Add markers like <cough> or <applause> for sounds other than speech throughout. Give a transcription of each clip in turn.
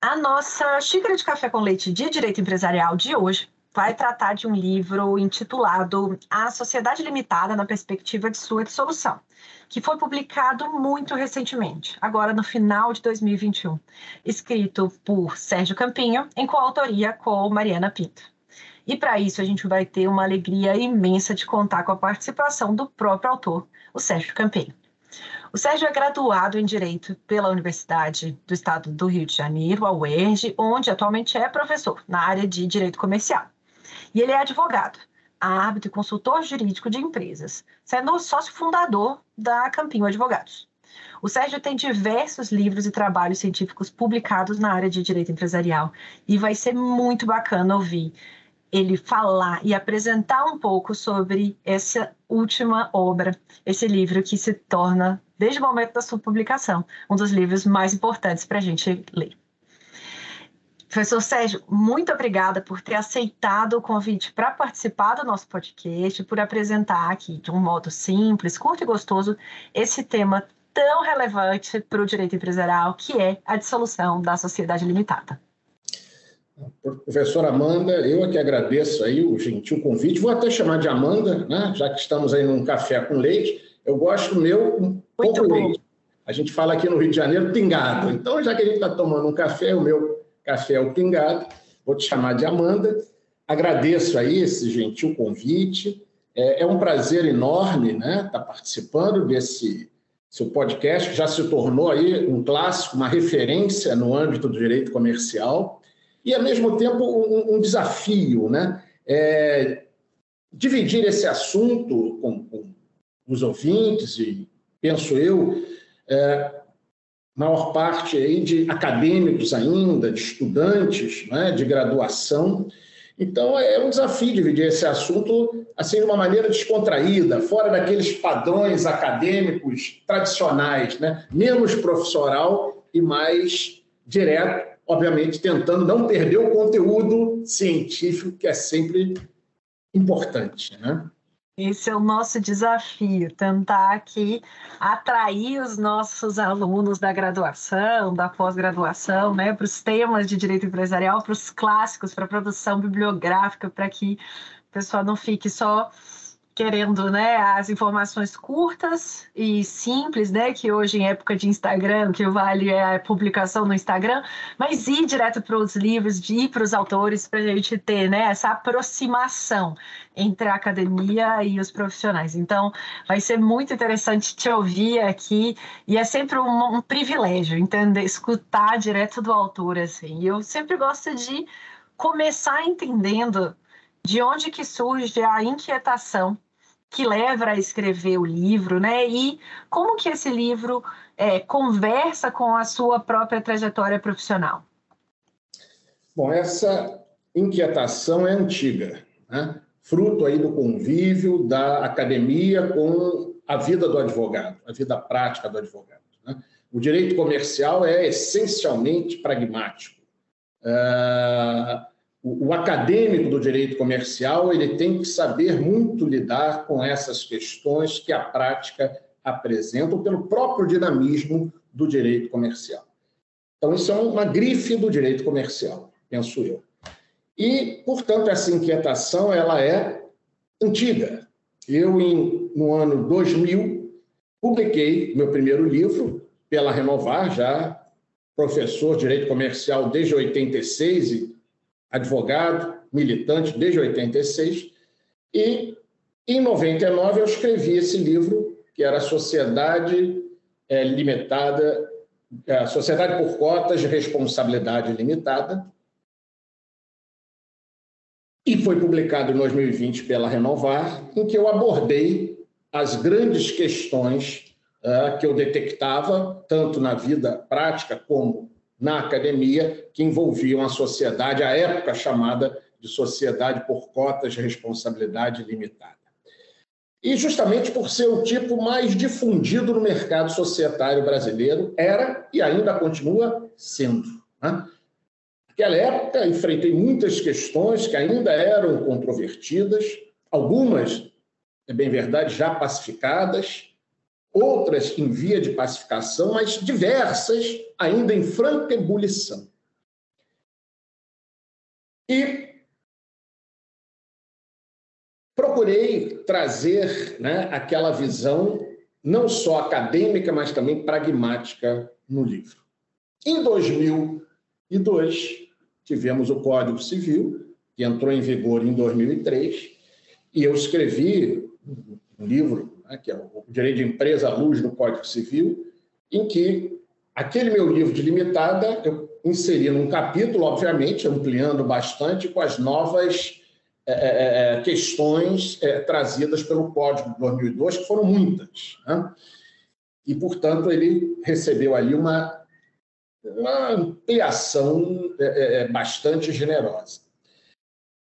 A nossa xícara de café com leite de direito empresarial de hoje vai tratar de um livro intitulado A Sociedade Limitada na Perspectiva de Sua Dissolução, que foi publicado muito recentemente, agora no final de 2021, escrito por Sérgio Campinho, em coautoria com Mariana Pinto. E para isso a gente vai ter uma alegria imensa de contar com a participação do próprio autor, o Sérgio Campinho. O Sérgio é graduado em Direito pela Universidade do Estado do Rio de Janeiro, a UERJ, onde atualmente é professor na área de Direito Comercial. E ele é advogado, árbitro e consultor jurídico de empresas, sendo sócio fundador da Campinho Advogados. O Sérgio tem diversos livros e trabalhos científicos publicados na área de direito empresarial e vai ser muito bacana ouvir ele falar e apresentar um pouco sobre essa última obra, esse livro que se torna, desde o momento da sua publicação, um dos livros mais importantes para a gente ler. Professor Sérgio, muito obrigada por ter aceitado o convite para participar do nosso podcast, por apresentar aqui de um modo simples, curto e gostoso esse tema tão relevante para o direito empresarial, que é a dissolução da sociedade limitada. Professora Amanda, eu é que agradeço aí o gentil convite. Vou até chamar de Amanda, né? já que estamos aí num café com leite. Eu gosto meu pouco leite. A gente fala aqui no Rio de Janeiro pingado. Então, já que a gente está tomando um café, o meu café é o pingado. Vou te chamar de Amanda. Agradeço aí esse gentil convite. É, é um prazer enorme né, estar tá participando desse seu podcast, que já se tornou aí um clássico, uma referência no âmbito do direito comercial e, ao mesmo tempo, um, um desafio, né? É, dividir esse assunto com, com, os ouvintes e, penso eu, é, maior parte aí de acadêmicos ainda, de estudantes, né, de graduação. Então, é um desafio dividir esse assunto assim de uma maneira descontraída, fora daqueles padrões acadêmicos tradicionais, né? menos profissional e mais direto obviamente tentando não perder o conteúdo científico, que é sempre importante. Né? Esse é o nosso desafio, tentar aqui atrair os nossos alunos da graduação, da pós-graduação, né, para os temas de direito empresarial, para os clássicos, para a produção bibliográfica, para que o pessoal não fique só querendo né, as informações curtas e simples, né, que hoje em época de Instagram, que vale é a publicação no Instagram, mas ir direto para os livros, de ir para os autores, para a gente ter né, essa aproximação entre a academia e os profissionais. Então, vai ser muito interessante te ouvir aqui e é sempre um, um privilégio entender, escutar direto do autor, assim. Eu sempre gosto de começar entendendo de onde que surge a inquietação que leva a escrever o livro, né? E como que esse livro é, conversa com a sua própria trajetória profissional? Bom, essa inquietação é antiga, né? fruto aí do convívio da academia com a vida do advogado, a vida prática do advogado. Né? O direito comercial é essencialmente pragmático. Uh, o, o, acadêmico do direito comercial ele tem que saber muito lidar com essas questões que a prática apresenta, pelo próprio dinamismo do direito comercial. Então, isso é uma grife do direito comercial, penso eu. E, portanto, essa inquietação ela é antiga. Eu, em, no ano 2000, publiquei meu primeiro livro pela Renovar, já professor de direito comercial desde 86 e advogado, militante desde 86. E, em 99, eu escrevi esse livro, que era Sociedade é, Limitada, é, Sociedade por Cotas de Responsabilidade Limitada, e foi publicado em 2020 pela Renovar, em que eu abordei as grandes questões uh, que eu detectava, tanto na vida prática como na academia, que envolviam a sociedade, à época chamada de Sociedade por Cotas de Responsabilidade Limitada. E justamente por ser o tipo mais difundido no mercado societário brasileiro, era e ainda continua sendo. Né? Naquela época, enfrentei muitas questões que ainda eram controvertidas, algumas, é bem verdade, já pacificadas, outras em via de pacificação, mas diversas ainda em franca ebulição. E procurei trazer né, aquela visão não só acadêmica, mas também pragmática no livro. Em 2002, tivemos o Código Civil, que entrou em vigor em 2003, e eu escrevi um livro, né, que é o Direito de Empresa à Luz do Código Civil, em que aquele meu livro de limitada eu inseri num capítulo, obviamente, ampliando bastante com as novas é, é, é questões é, trazidas pelo Código de 2002, que foram muitas. Né? E, portanto, ele recebeu ali uma uma ampliação é, é, é, bastante generosa.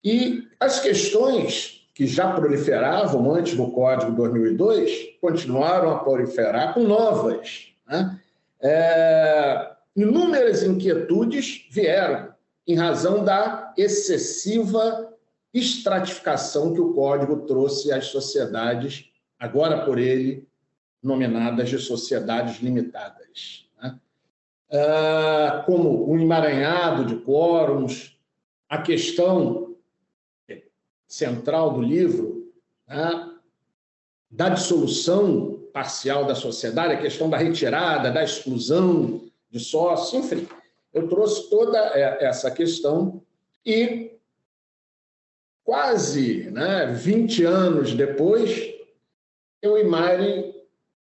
E as questões que já proliferavam antes do Código 2002 continuaram a proliferar com novas. Né? É, inúmeras inquietudes vieram em razão da excessiva estratificação que o Código trouxe às sociedades, agora por ele nominadas de sociedades limitadas. Ah, como um emaranhado de quórums, a questão central do livro né, da dissolução parcial da sociedade, a questão da retirada, da exclusão de sócios, enfim, eu trouxe toda essa questão e quase né, 20 anos depois, eu e Mari,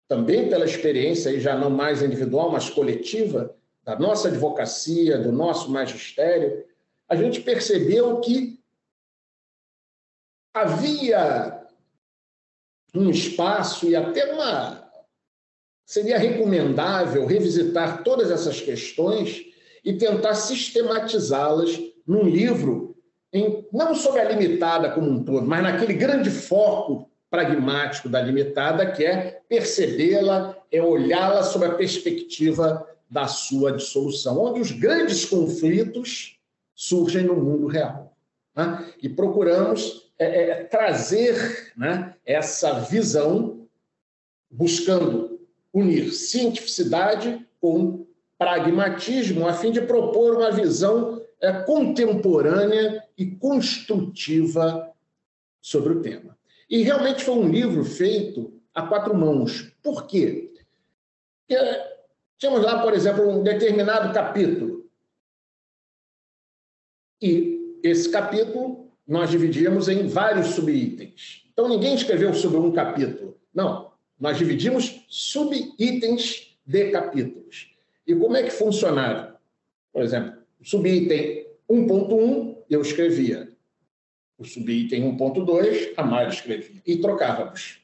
também pela experiência, e já não mais individual, mas coletiva, da nossa advocacia, do nosso magistério, a gente percebeu que havia um espaço e até uma. Seria recomendável revisitar todas essas questões e tentar sistematizá-las num livro, em, não sobre a limitada como um todo, mas naquele grande foco pragmático da limitada, que é percebê-la, é olhá-la sob a perspectiva da sua dissolução, onde os grandes conflitos surgem no mundo real. Né? E procuramos é, é, trazer né, essa visão, buscando unir cientificidade com pragmatismo, a fim de propor uma visão é, contemporânea e construtiva sobre o tema. E realmente foi um livro feito a quatro mãos. Por quê? Porque Tínhamos lá, por exemplo, um determinado capítulo. E esse capítulo nós dividíamos em vários subitens. Então, ninguém escreveu sobre um capítulo. Não, nós dividimos subitens de capítulos. E como é que funcionava? Por exemplo, o subitem 1.1 eu escrevia. O subitem 1.2 a Mari escrevia. E trocávamos.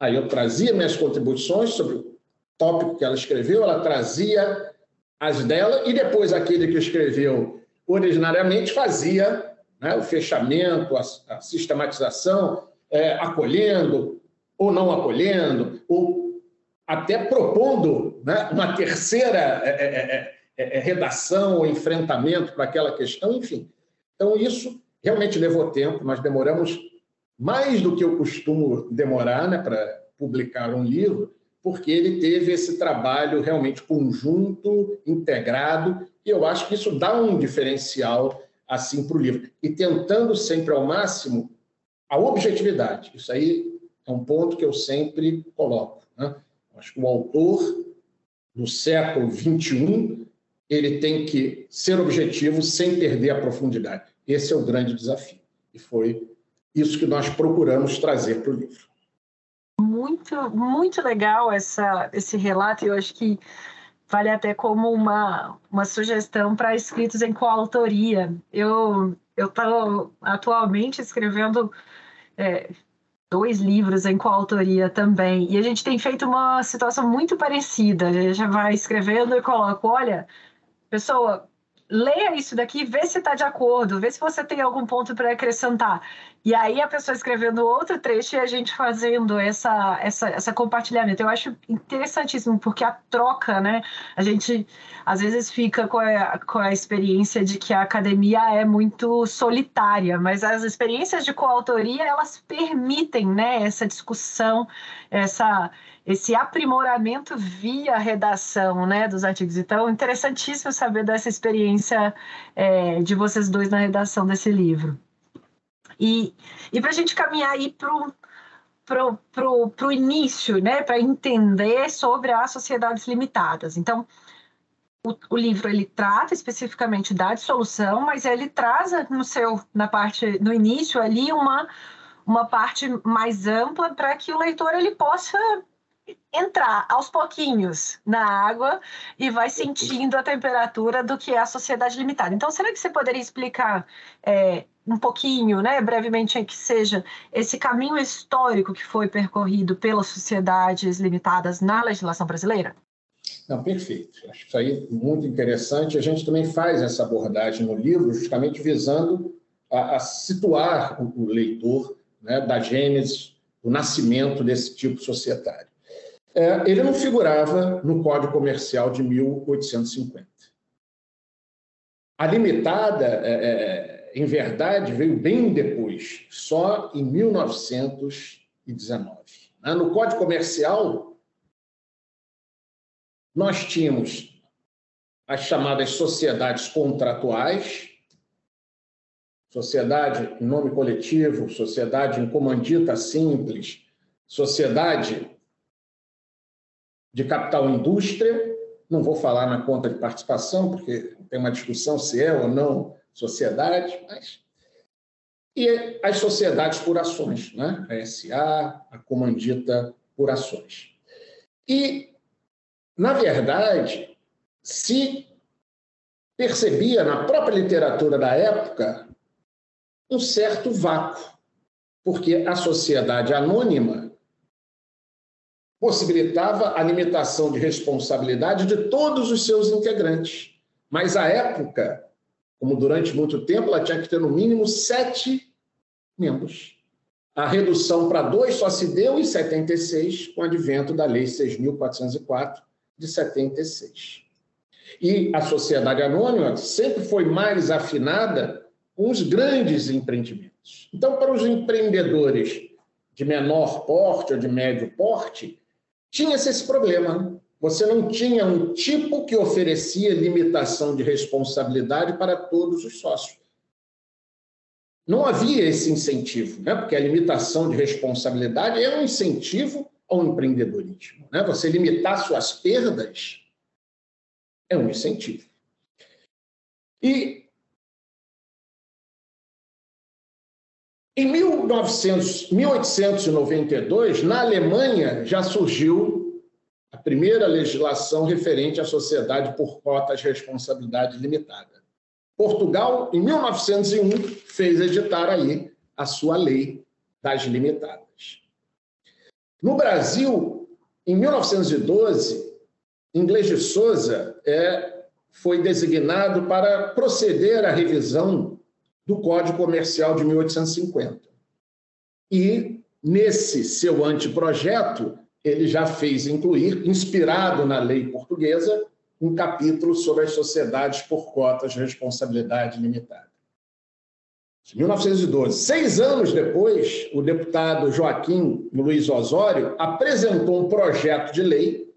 Aí eu trazia minhas contribuições sobre tópico que ela escreveu, ela trazia as dela e depois aquele que escreveu originariamente fazia né, o fechamento, a, a sistematização, é, acolhendo ou não acolhendo, ou até propondo né, uma terceira é, é, é, é, é, redação ou enfrentamento para aquela questão, enfim. Então, isso realmente levou tempo, nós demoramos mais do que eu costumo demorar né, para publicar um livro, porque ele teve esse trabalho realmente conjunto, integrado, e eu acho que isso dá um diferencial assim para o livro. E tentando sempre ao máximo a objetividade. Isso aí é um ponto que eu sempre coloco. Né? Acho que o autor do século XXI ele tem que ser objetivo sem perder a profundidade. Esse é o grande desafio. E foi isso que nós procuramos trazer para o livro. Muito, muito legal essa, esse relato. Eu acho que vale até como uma, uma sugestão para escritos em coautoria. Eu estou atualmente escrevendo é, dois livros em coautoria também, e a gente tem feito uma situação muito parecida. A gente vai escrevendo e coloca, olha, pessoa, leia isso daqui, vê se está de acordo, vê se você tem algum ponto para acrescentar. E aí a pessoa escrevendo outro trecho e a gente fazendo essa, essa, essa compartilhamento. Eu acho interessantíssimo, porque a troca, né? A gente às vezes fica com a, com a experiência de que a academia é muito solitária, mas as experiências de coautoria, elas permitem, né? Essa discussão, essa esse aprimoramento via redação né, dos artigos. Então, interessantíssimo saber dessa experiência é, de vocês dois na redação desse livro. E, e para a gente caminhar aí para o pro, pro, pro início, né, para entender sobre as sociedades limitadas. Então, o, o, livro ele trata especificamente da dissolução, mas ele traz no seu na parte no início ali uma uma parte mais ampla para que o leitor ele possa entrar aos pouquinhos na água e vai sentindo a temperatura do que é a sociedade limitada. Então, será que você poderia explicar é, um pouquinho, né, brevemente, que seja esse caminho histórico que foi percorrido pelas sociedades limitadas na legislação brasileira? Não, perfeito. Acho isso aí muito interessante. A gente também faz essa abordagem no livro, justamente visando a, a situar o, o leitor né, da gênese, o nascimento desse tipo societário. É, ele não figurava no Código Comercial de 1850. A limitada, é, é, em verdade, veio bem depois, só em 1919. Né? No Código Comercial, nós tínhamos as chamadas sociedades contratuais, sociedade em nome coletivo, sociedade em comandita simples, sociedade de capital indústria, não vou falar na conta de participação, porque tem uma discussão se é ou não sociedade, mas. E as sociedades por ações, né? a SA, a comandita por ações. E, na verdade, se percebia na própria literatura da época um certo vácuo, porque a sociedade anônima possibilitava a limitação de responsabilidade de todos os seus integrantes. Mas à época, como durante muito tempo, ela tinha que ter no mínimo sete membros. A redução para dois só se deu em 76, com o advento da Lei 6.404 de 76. E a sociedade anônima sempre foi mais afinada com os grandes empreendimentos. Então, para os empreendedores de menor porte ou de médio porte, tinha-se esse problema. Você não tinha um tipo que oferecia limitação de responsabilidade para todos os sócios. Não havia esse incentivo, né? porque a limitação de responsabilidade é um incentivo ao empreendedorismo. Né? Você limitar suas perdas é um incentivo. E Em 1900, 1892, na Alemanha, já surgiu a primeira legislação referente à sociedade por cotas de responsabilidade limitada. Portugal, em 1901, fez editar aí a sua lei das limitadas. No Brasil, em 1912, Inglês de Souza é, foi designado para proceder à revisão do Código Comercial de 1850. E, nesse seu anteprojeto, ele já fez incluir, inspirado na lei portuguesa, um capítulo sobre as sociedades por cotas de responsabilidade limitada. De 1912. Seis anos depois, o deputado Joaquim Luiz Osório apresentou um projeto de lei,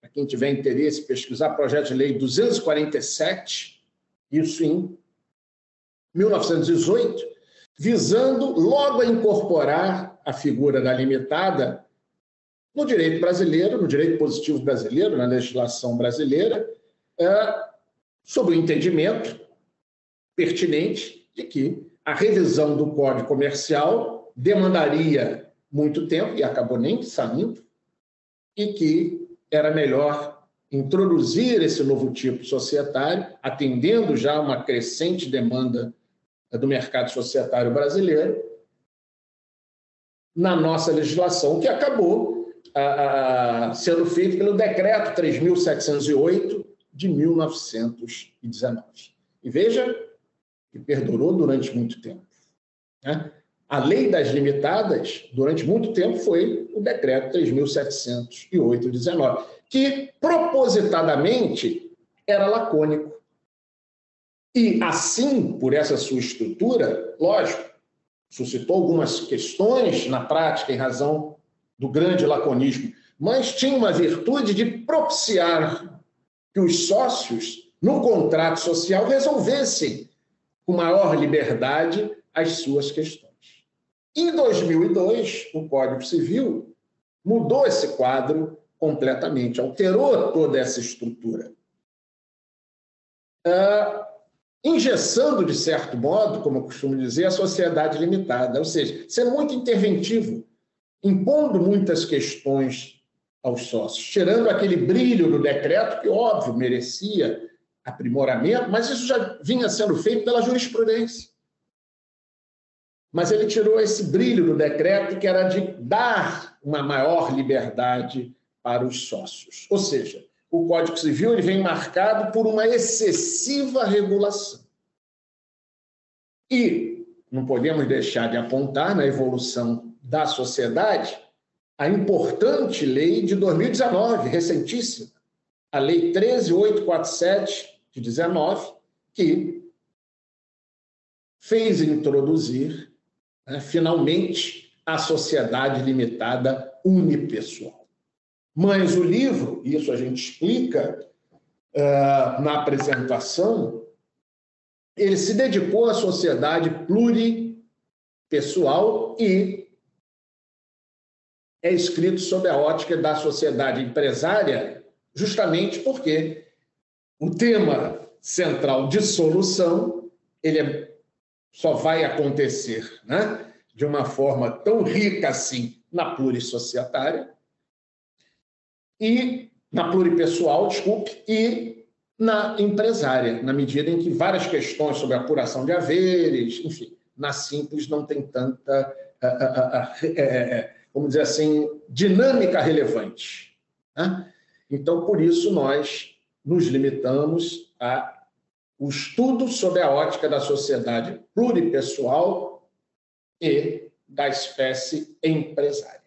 para quem tiver interesse pesquisar, projeto de lei 247, isso em 1918, visando logo a incorporar a figura da limitada no direito brasileiro, no direito positivo brasileiro, na legislação brasileira, é, sob o entendimento pertinente de que a revisão do Código Comercial demandaria muito tempo, e acabou nem saindo, e que era melhor introduzir esse novo tipo societário, atendendo já uma crescente demanda do mercado societário brasileiro, na nossa legislação, que acabou a, a, sendo feito pelo Decreto 3.708 de 1919. E veja que perdurou durante muito tempo. Né? A lei das limitadas, durante muito tempo, foi o Decreto 3.708 de 19, que propositadamente era lacônico. E assim, por essa sua estrutura, lógico, suscitou algumas questões na prática em razão do grande laconismo, mas tinha uma virtude de propiciar que os sócios, no contrato social, resolvessem com maior liberdade as suas questões. Em 2002, o Código Civil mudou esse quadro completamente, alterou toda essa estrutura. Uh, engessando, de certo modo, como eu costumo dizer, a sociedade limitada, ou seja, sendo muito interventivo impondo muitas questões aos sócios, tirando aquele brilho do decreto, que, óbvio, merecia aprimoramento, mas isso já vinha sendo feito pela jurisprudência. Mas ele tirou esse brilho do decreto, que era de dar uma maior liberdade para os sócios. Ou seja, o Código Civil ele vem marcado por uma excessiva regulação. E não podemos deixar de apontar na evolução da sociedade a importante lei de 2019, recentíssima, a Lei 13847 de 19, que fez introduzir, né, finalmente, a sociedade limitada unipessoal. Mas o livro, isso a gente explica uh, na apresentação, ele se dedicou à sociedade pluripessoal e é escrito sob a ótica da sociedade empresária, justamente porque o tema central de solução ele é, só vai acontecer né, de uma forma tão rica assim na plurissocietária e na pluripessoal, desculpe, e na empresária, na medida em que várias questões sobre apuração de haveres, enfim, na simples não tem tanta vamos dizer assim, dinâmica relevante. Né? Então, por isso, nós nos limitamos a o estudo sobre a ótica da sociedade pluripessoal e da espécie empresária.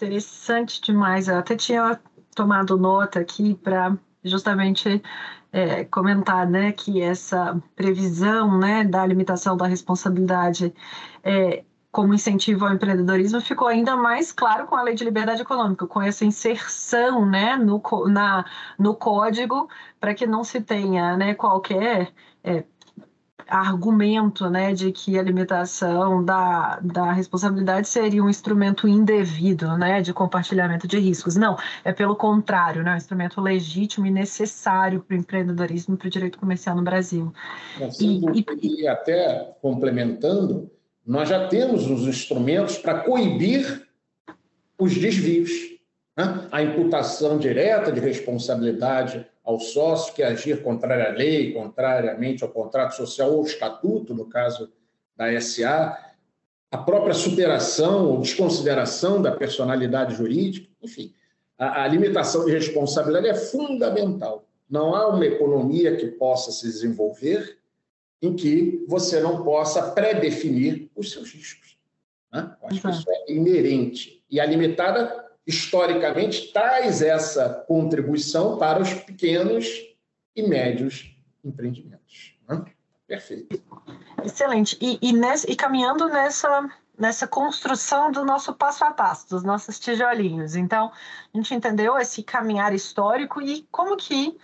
Interessante demais. Eu até tinha tomado nota aqui para justamente é, comentar né, que essa previsão né, da limitação da responsabilidade é, como incentivo ao empreendedorismo ficou ainda mais claro com a lei de liberdade econômica, com essa inserção né, no, na, no código para que não se tenha né, qualquer é, argumento né, de que a limitação da, da responsabilidade seria um instrumento indevido né, de compartilhamento de riscos. Não, é pelo contrário, né, um instrumento legítimo e necessário para o empreendedorismo e para o direito comercial no Brasil. Assim, e, e, e até complementando, nós já temos os instrumentos para coibir os desvios. Né? A imputação direta de responsabilidade ao sócio que agir contrário à lei, contrariamente ao contrato social ou estatuto, no caso da SA, a própria superação ou desconsideração da personalidade jurídica, enfim, a, a limitação de responsabilidade é fundamental. Não há uma economia que possa se desenvolver em que você não possa pré-definir os seus riscos. Né? Acho que isso é inerente. E a limitada historicamente, traz essa contribuição para os pequenos e médios empreendimentos. Né? Perfeito. Excelente. E, e, e caminhando nessa, nessa construção do nosso passo a passo, dos nossos tijolinhos. Então, a gente entendeu esse caminhar histórico e como que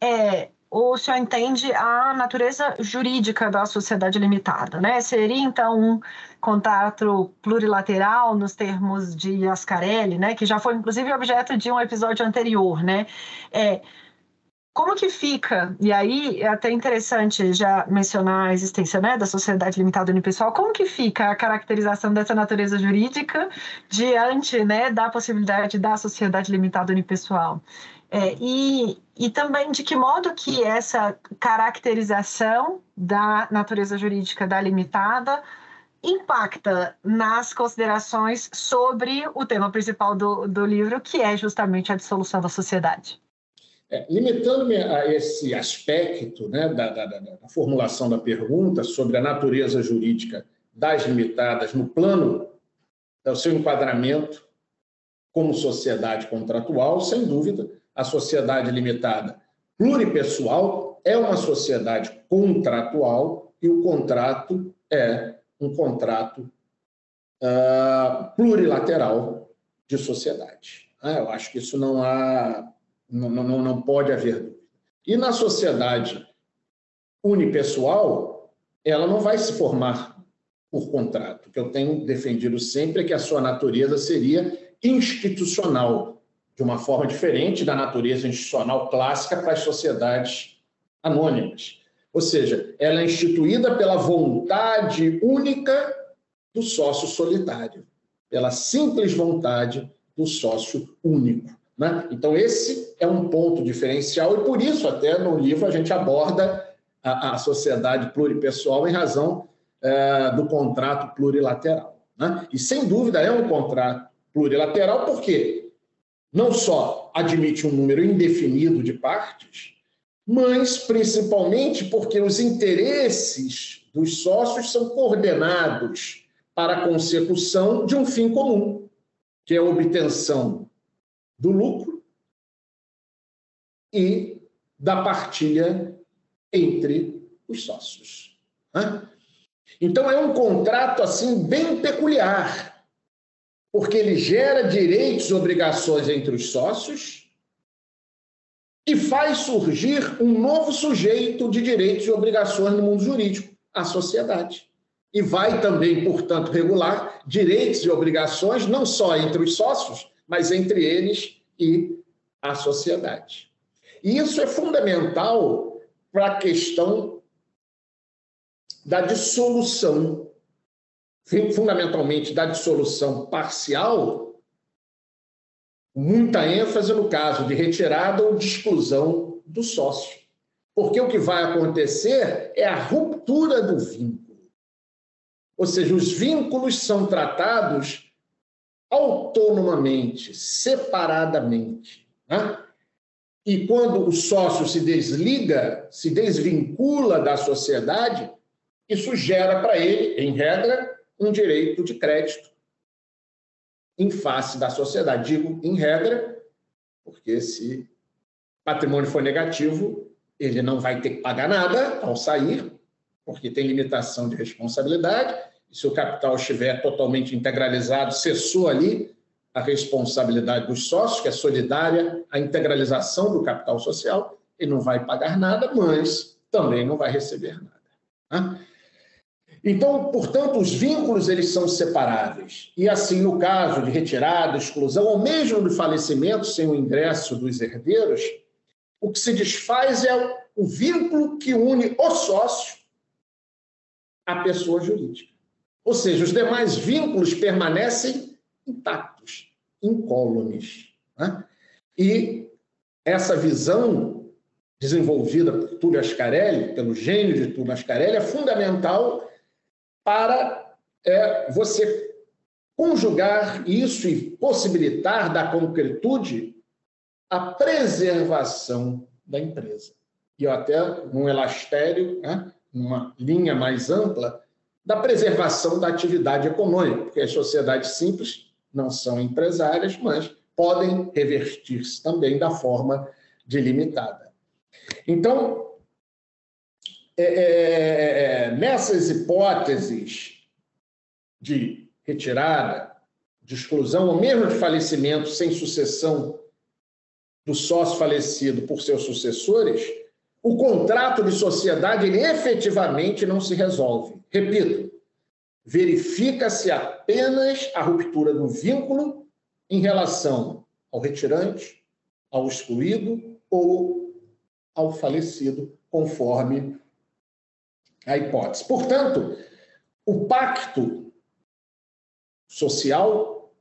é, o senhor entende a natureza jurídica da sociedade limitada, né? Seria, então, um contrato plurilateral nos termos de Ascarelli, né? Que já foi, inclusive, objeto de um episódio anterior, né? É, como que fica, e aí é até interessante já mencionar a existência né, da sociedade limitada unipessoal, como que fica a caracterização dessa natureza jurídica diante né, da possibilidade da sociedade limitada unipessoal? É, e, e também de que modo que essa caracterização da natureza jurídica da limitada impacta nas considerações sobre o tema principal do, do livro, que é justamente a dissolução da sociedade. É, Limitando-me a esse aspecto né, da, da, da, formulação da pergunta sobre a natureza jurídica das limitadas no plano do seu enquadramento como sociedade contratual, sem dúvida, a sociedade limitada pluripessoal é uma sociedade contratual e o contrato é um contrato uh, plurilateral de sociedade. Ah, eu acho que isso não há não, não, não pode haver dúvida. E na sociedade unipessoal, ela não vai se formar por contrato. O que eu tenho defendido sempre é que a sua natureza seria institucional, de uma forma diferente da natureza institucional clássica para as sociedades anônimas. Ou seja, ela é instituída pela vontade única do sócio solitário, pela simples vontade do sócio único. Né? Então, esse é um ponto diferencial, e por isso, até no livro, a gente aborda a, a sociedade pluripessoal em razão é, do contrato plurilateral. Né? E, sem dúvida, é um contrato plurilateral, porque não só admite um número indefinido de partes, mas principalmente porque os interesses dos sócios são coordenados para a consecução de um fim comum, que é a obtenção do lucro e da partilha entre os sócios. Então é um contrato assim bem peculiar, porque ele gera direitos e obrigações entre os sócios e faz surgir um novo sujeito de direitos e obrigações no mundo jurídico, a sociedade. E vai também, portanto, regular direitos e obrigações não só entre os sócios, mas entre eles e a sociedade. E isso é fundamental para a questão da dissolução, fundamentalmente da dissolução parcial, muita ênfase no caso de retirada ou de exclusão do sócio. Porque o que vai acontecer é a ruptura do vínculo. Ou seja, os vínculos são tratados autonomamente, separadamente. Né? E quando o sócio se desliga, se desvincula da sociedade, isso gera para ele, em regra, um direito de crédito em face da sociedade. Digo em regra, porque se patrimônio for negativo, ele não vai ter que pagar nada ao sair, porque tem limitação de responsabilidade se o capital estiver totalmente integralizado, cessou ali a responsabilidade dos sócios, que é solidária à integralização do capital social, ele não vai pagar nada, mas também não vai receber nada. Né? Então, portanto, os vínculos eles são separáveis. E assim, no caso de retirada, exclusão, ou mesmo de falecimento sem o ingresso dos herdeiros, o que se desfaz é o vínculo que une o sócio à pessoa jurídica. Ou seja, os demais vínculos permanecem intactos, incólumes. Né? E essa visão desenvolvida por Túlio Ascarelli, pelo gênio de Túlio Ascarelli, é fundamental para é, você conjugar isso e possibilitar da concretude a preservação da empresa. E até num elastério, né, uma linha mais ampla, da preservação da atividade econômica, porque as sociedades simples não são empresárias, mas podem revertir-se também da forma delimitada. Então, é, é, é, nessas hipóteses de retirada, de exclusão, ou mesmo de falecimento sem sucessão do sócio falecido por seus sucessores, o contrato de sociedade ele efetivamente não se resolve. Repito, verifica-se apenas a ruptura do vínculo em relação ao retirante, ao excluído ou ao falecido, conforme a hipótese. Portanto, o pacto social,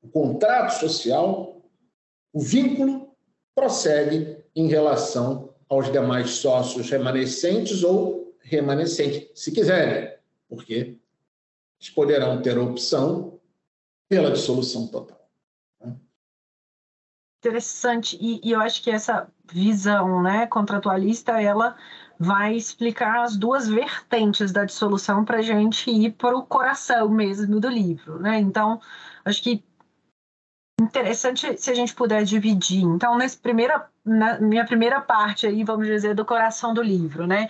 o contrato social, o vínculo prossegue em relação aos demais sócios remanescentes ou remanescentes, se quiserem, porque eles poderão ter opção pela dissolução total. Interessante, e, e eu acho que essa visão né, contratualista, ela vai explicar as duas vertentes da dissolução para a gente ir para o coração mesmo do livro. Né? Então, acho que interessante se a gente puder dividir. Então, nessa primeira, na minha primeira parte aí, vamos dizer, do coração do livro, né?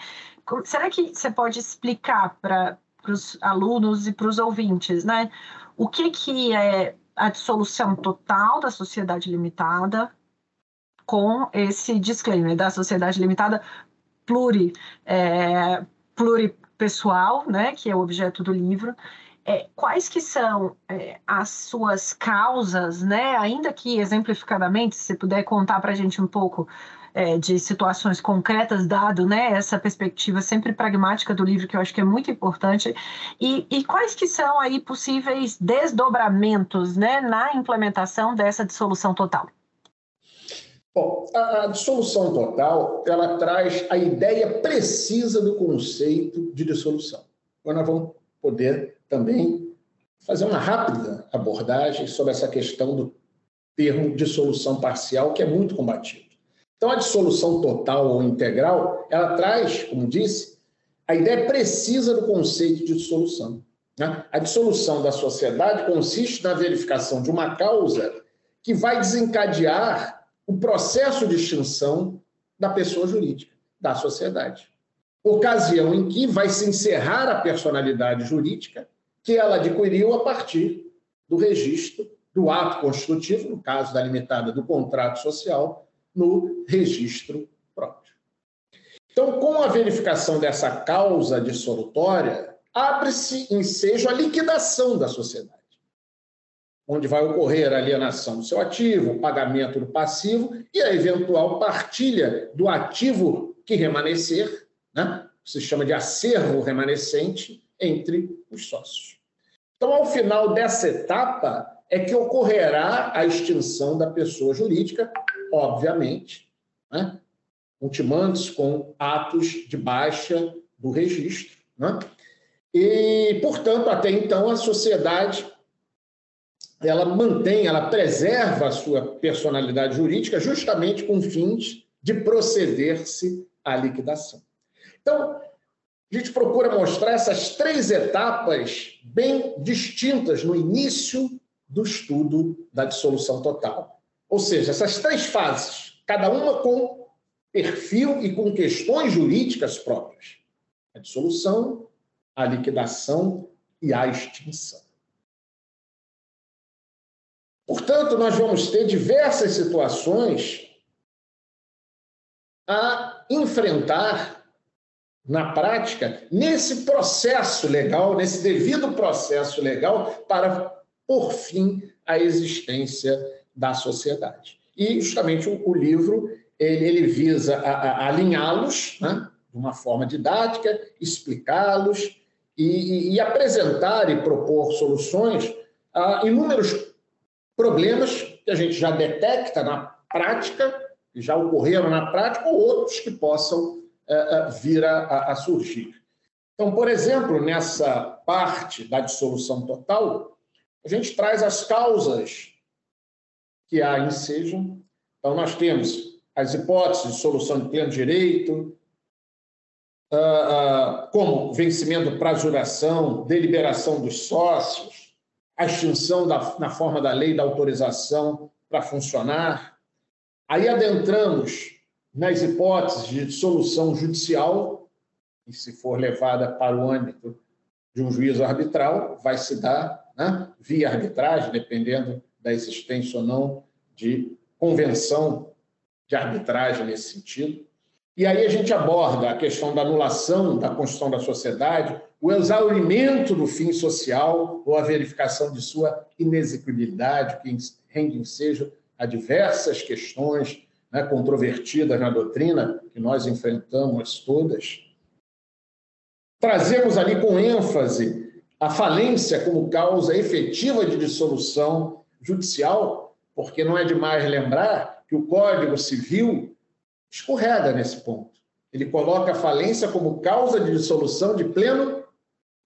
Será que você pode explicar para os alunos e para os ouvintes, né? O que, que é a dissolução total da sociedade limitada com esse disclaimer da sociedade limitada pluri, é, pluripessoal, né, que é o objeto do livro, é, quais que são é, as suas causas, né? Ainda que exemplificadamente, se puder contar para a gente um pouco é, de situações concretas, dado né, essa perspectiva sempre pragmática do livro, que eu acho que é muito importante, e, e quais que são aí possíveis desdobramentos né, na implementação dessa dissolução total? Bom, a, a, dissolução total, ela traz a ideia precisa do conceito de dissolução. Agora nós vamos poder também fazer uma rápida abordagem sobre essa questão do termo dissolução parcial, que é muito combatido. Então, a dissolução total ou integral, ela traz, como disse, a ideia precisa do conceito de dissolução. Né? A dissolução da sociedade consiste na verificação de uma causa que vai desencadear o processo de extinção da pessoa jurídica, da sociedade. Ocasião em que vai se encerrar a personalidade jurídica que ela adquiriu a partir do registro do ato constitutivo, no caso da limitada do contrato social, no registro próprio. Então, com a verificação dessa causa dissolutória, abre-se ensejo a liquidação da sociedade, onde vai ocorrer a alienação do seu ativo, o pagamento do passivo e a eventual partilha do ativo que remanescer, né? se chama de acervo remanescente, entre os sócios. Então, ao final dessa etapa, é que ocorrerá a extinção da pessoa jurídica obviamente, né? ultimantes com atos de baixa do registro. Né? E, portanto, até então, a sociedade ela mantém, ela preserva a sua personalidade jurídica justamente com fins de proceder-se à liquidação. Então, a gente procura mostrar essas três etapas bem distintas no início do estudo da dissolução total. Ou seja, essas três fases, cada uma com perfil e com questões jurídicas próprias: a dissolução, a liquidação e a extinção. Portanto, nós vamos ter diversas situações a enfrentar na prática nesse processo legal, nesse devido processo legal para por fim a existência da sociedade. E justamente o, livro ele, ele visa alinhá-los né, de uma forma didática, explicá-los e, e, e, apresentar e propor soluções a inúmeros problemas que a gente já detecta na prática, que já ocorreram na prática, ou outros que possam é, é, vir a, a surgir. Então, por exemplo, nessa parte da dissolução total, a gente traz as causas que há ensejam. Então, nós temos as hipóteses de solução de pleno direito, ah, ah, como vencimento do prazo deliberação dos sócios, a extinção da, na forma da lei da autorização para funcionar. Aí adentramos nas hipóteses de solução judicial, e se for levada para o âmbito de um juízo arbitral, vai se dar né, via arbitragem, dependendo da existência ou não de convenção de arbitragem nesse sentido. E aí a gente aborda a questão da anulação da construção da sociedade, o exaurimento do fim social ou a verificação de sua inexequibilidade, que rende ensejo a diversas questões né, controvertidas na doutrina, que nós enfrentamos todas. Trazemos ali com ênfase a falência como causa efetiva de dissolução judicial, porque não é demais lembrar que o Código Civil escorrega nesse ponto. Ele coloca a falência como causa de dissolução de pleno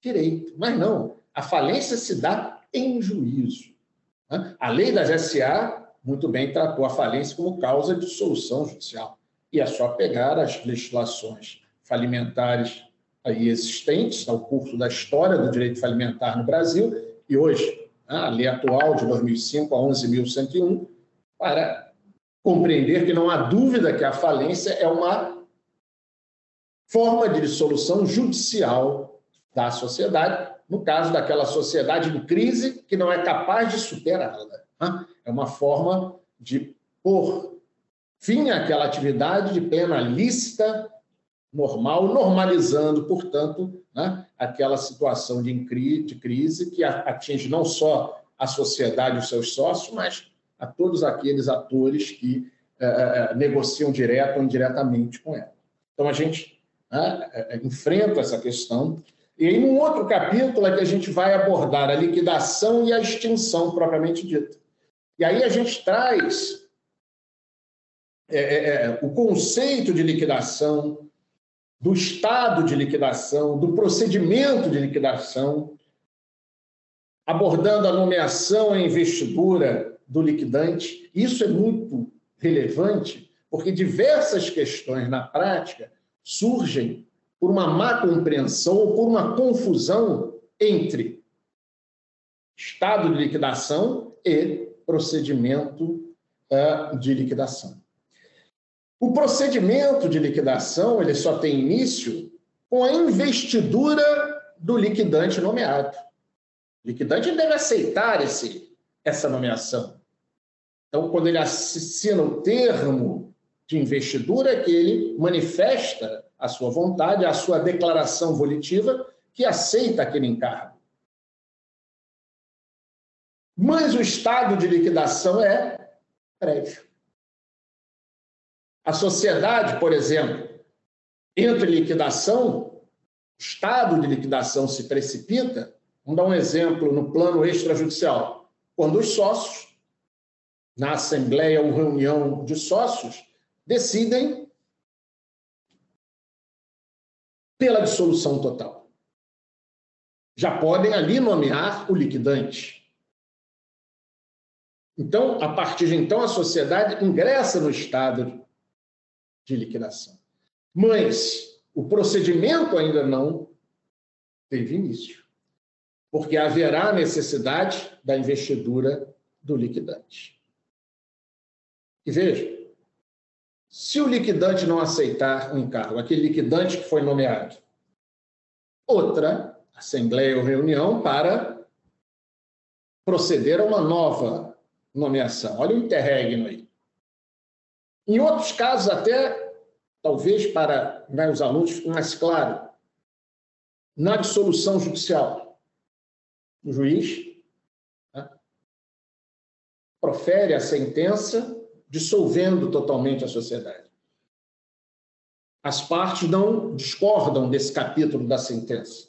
direito. Mas não, a falência se dá em juízo. Né? A lei das SA muito bem tratou a falência como causa de dissolução judicial. E é só pegar as legislações falimentares aí existentes, ao curso da história do direito falimentar no Brasil, e hoje, né, a lei atual de 2005 a 11.101, para compreender que não há dúvida que a falência é uma forma de dissolução judicial da sociedade, no caso daquela sociedade em crise que não é capaz de superá-la. Né? É uma forma de pôr fim àquela atividade de pena lícita, normal, normalizando, portanto, né, aquela situação de, crise que atinge não só a sociedade e os seus sócios, mas a todos aqueles atores que eh, negociam direto ou indiretamente com ela. Então, a gente né, enfrenta essa questão e em um outro capítulo é que a gente vai abordar a liquidação e a extinção propriamente dita. E aí a gente traz é, é, é, o conceito de liquidação, do estado de liquidação, do procedimento de liquidação, abordando a nomeação e investidura do liquidante. Isso é muito relevante, porque diversas questões na prática surgem por uma má compreensão ou por uma confusão entre estado de liquidação e procedimento uh, de liquidação. O procedimento de liquidação ele só tem início com a investidura do liquidante nomeado. O liquidante deve aceitar esse, essa nomeação. Então, quando ele assina o termo de investidura, que ele manifesta a sua vontade, a sua declaração volitiva, que aceita aquele encargo. Mas o estado de liquidação é prévio. A sociedade, por exemplo, entra em liquidação, o estado de liquidação se precipita. Vamos dar um exemplo no plano extrajudicial. Quando os sócios, na assembleia ou reunião de sócios, decidem pela dissolução total. Já podem ali nomear o liquidante. Então, a partir de então, a sociedade ingressa no estado de liquidação. Mas o procedimento ainda não teve início, porque haverá necessidade da investidura do liquidante. E veja, se o liquidante não aceitar o encargo, aquele liquidante que foi nomeado, outra assembleia ou reunião para proceder a uma nova nomeação. Olha o interregno aí. Em outros casos, até, talvez para né, os alunos fique mais claro, na dissolução judicial, o juiz né, profere a sentença dissolvendo totalmente a sociedade. As partes não discordam desse capítulo da sentença,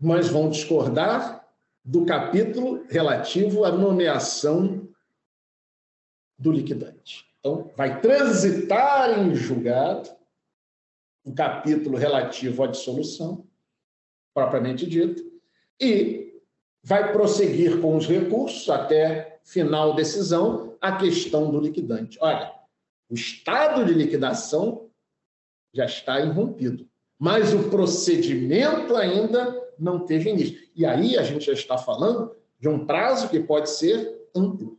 mas vão discordar do capítulo relativo à nomeação do liquidante. Então, vai transitar em julgado o capítulo relativo à dissolução, propriamente dito, e vai prosseguir com os recursos até final decisão a questão do liquidante. Olha, o estado de liquidação já está irrompido, mas o procedimento ainda não teve início. E aí a gente já está falando de um prazo que pode ser amplo.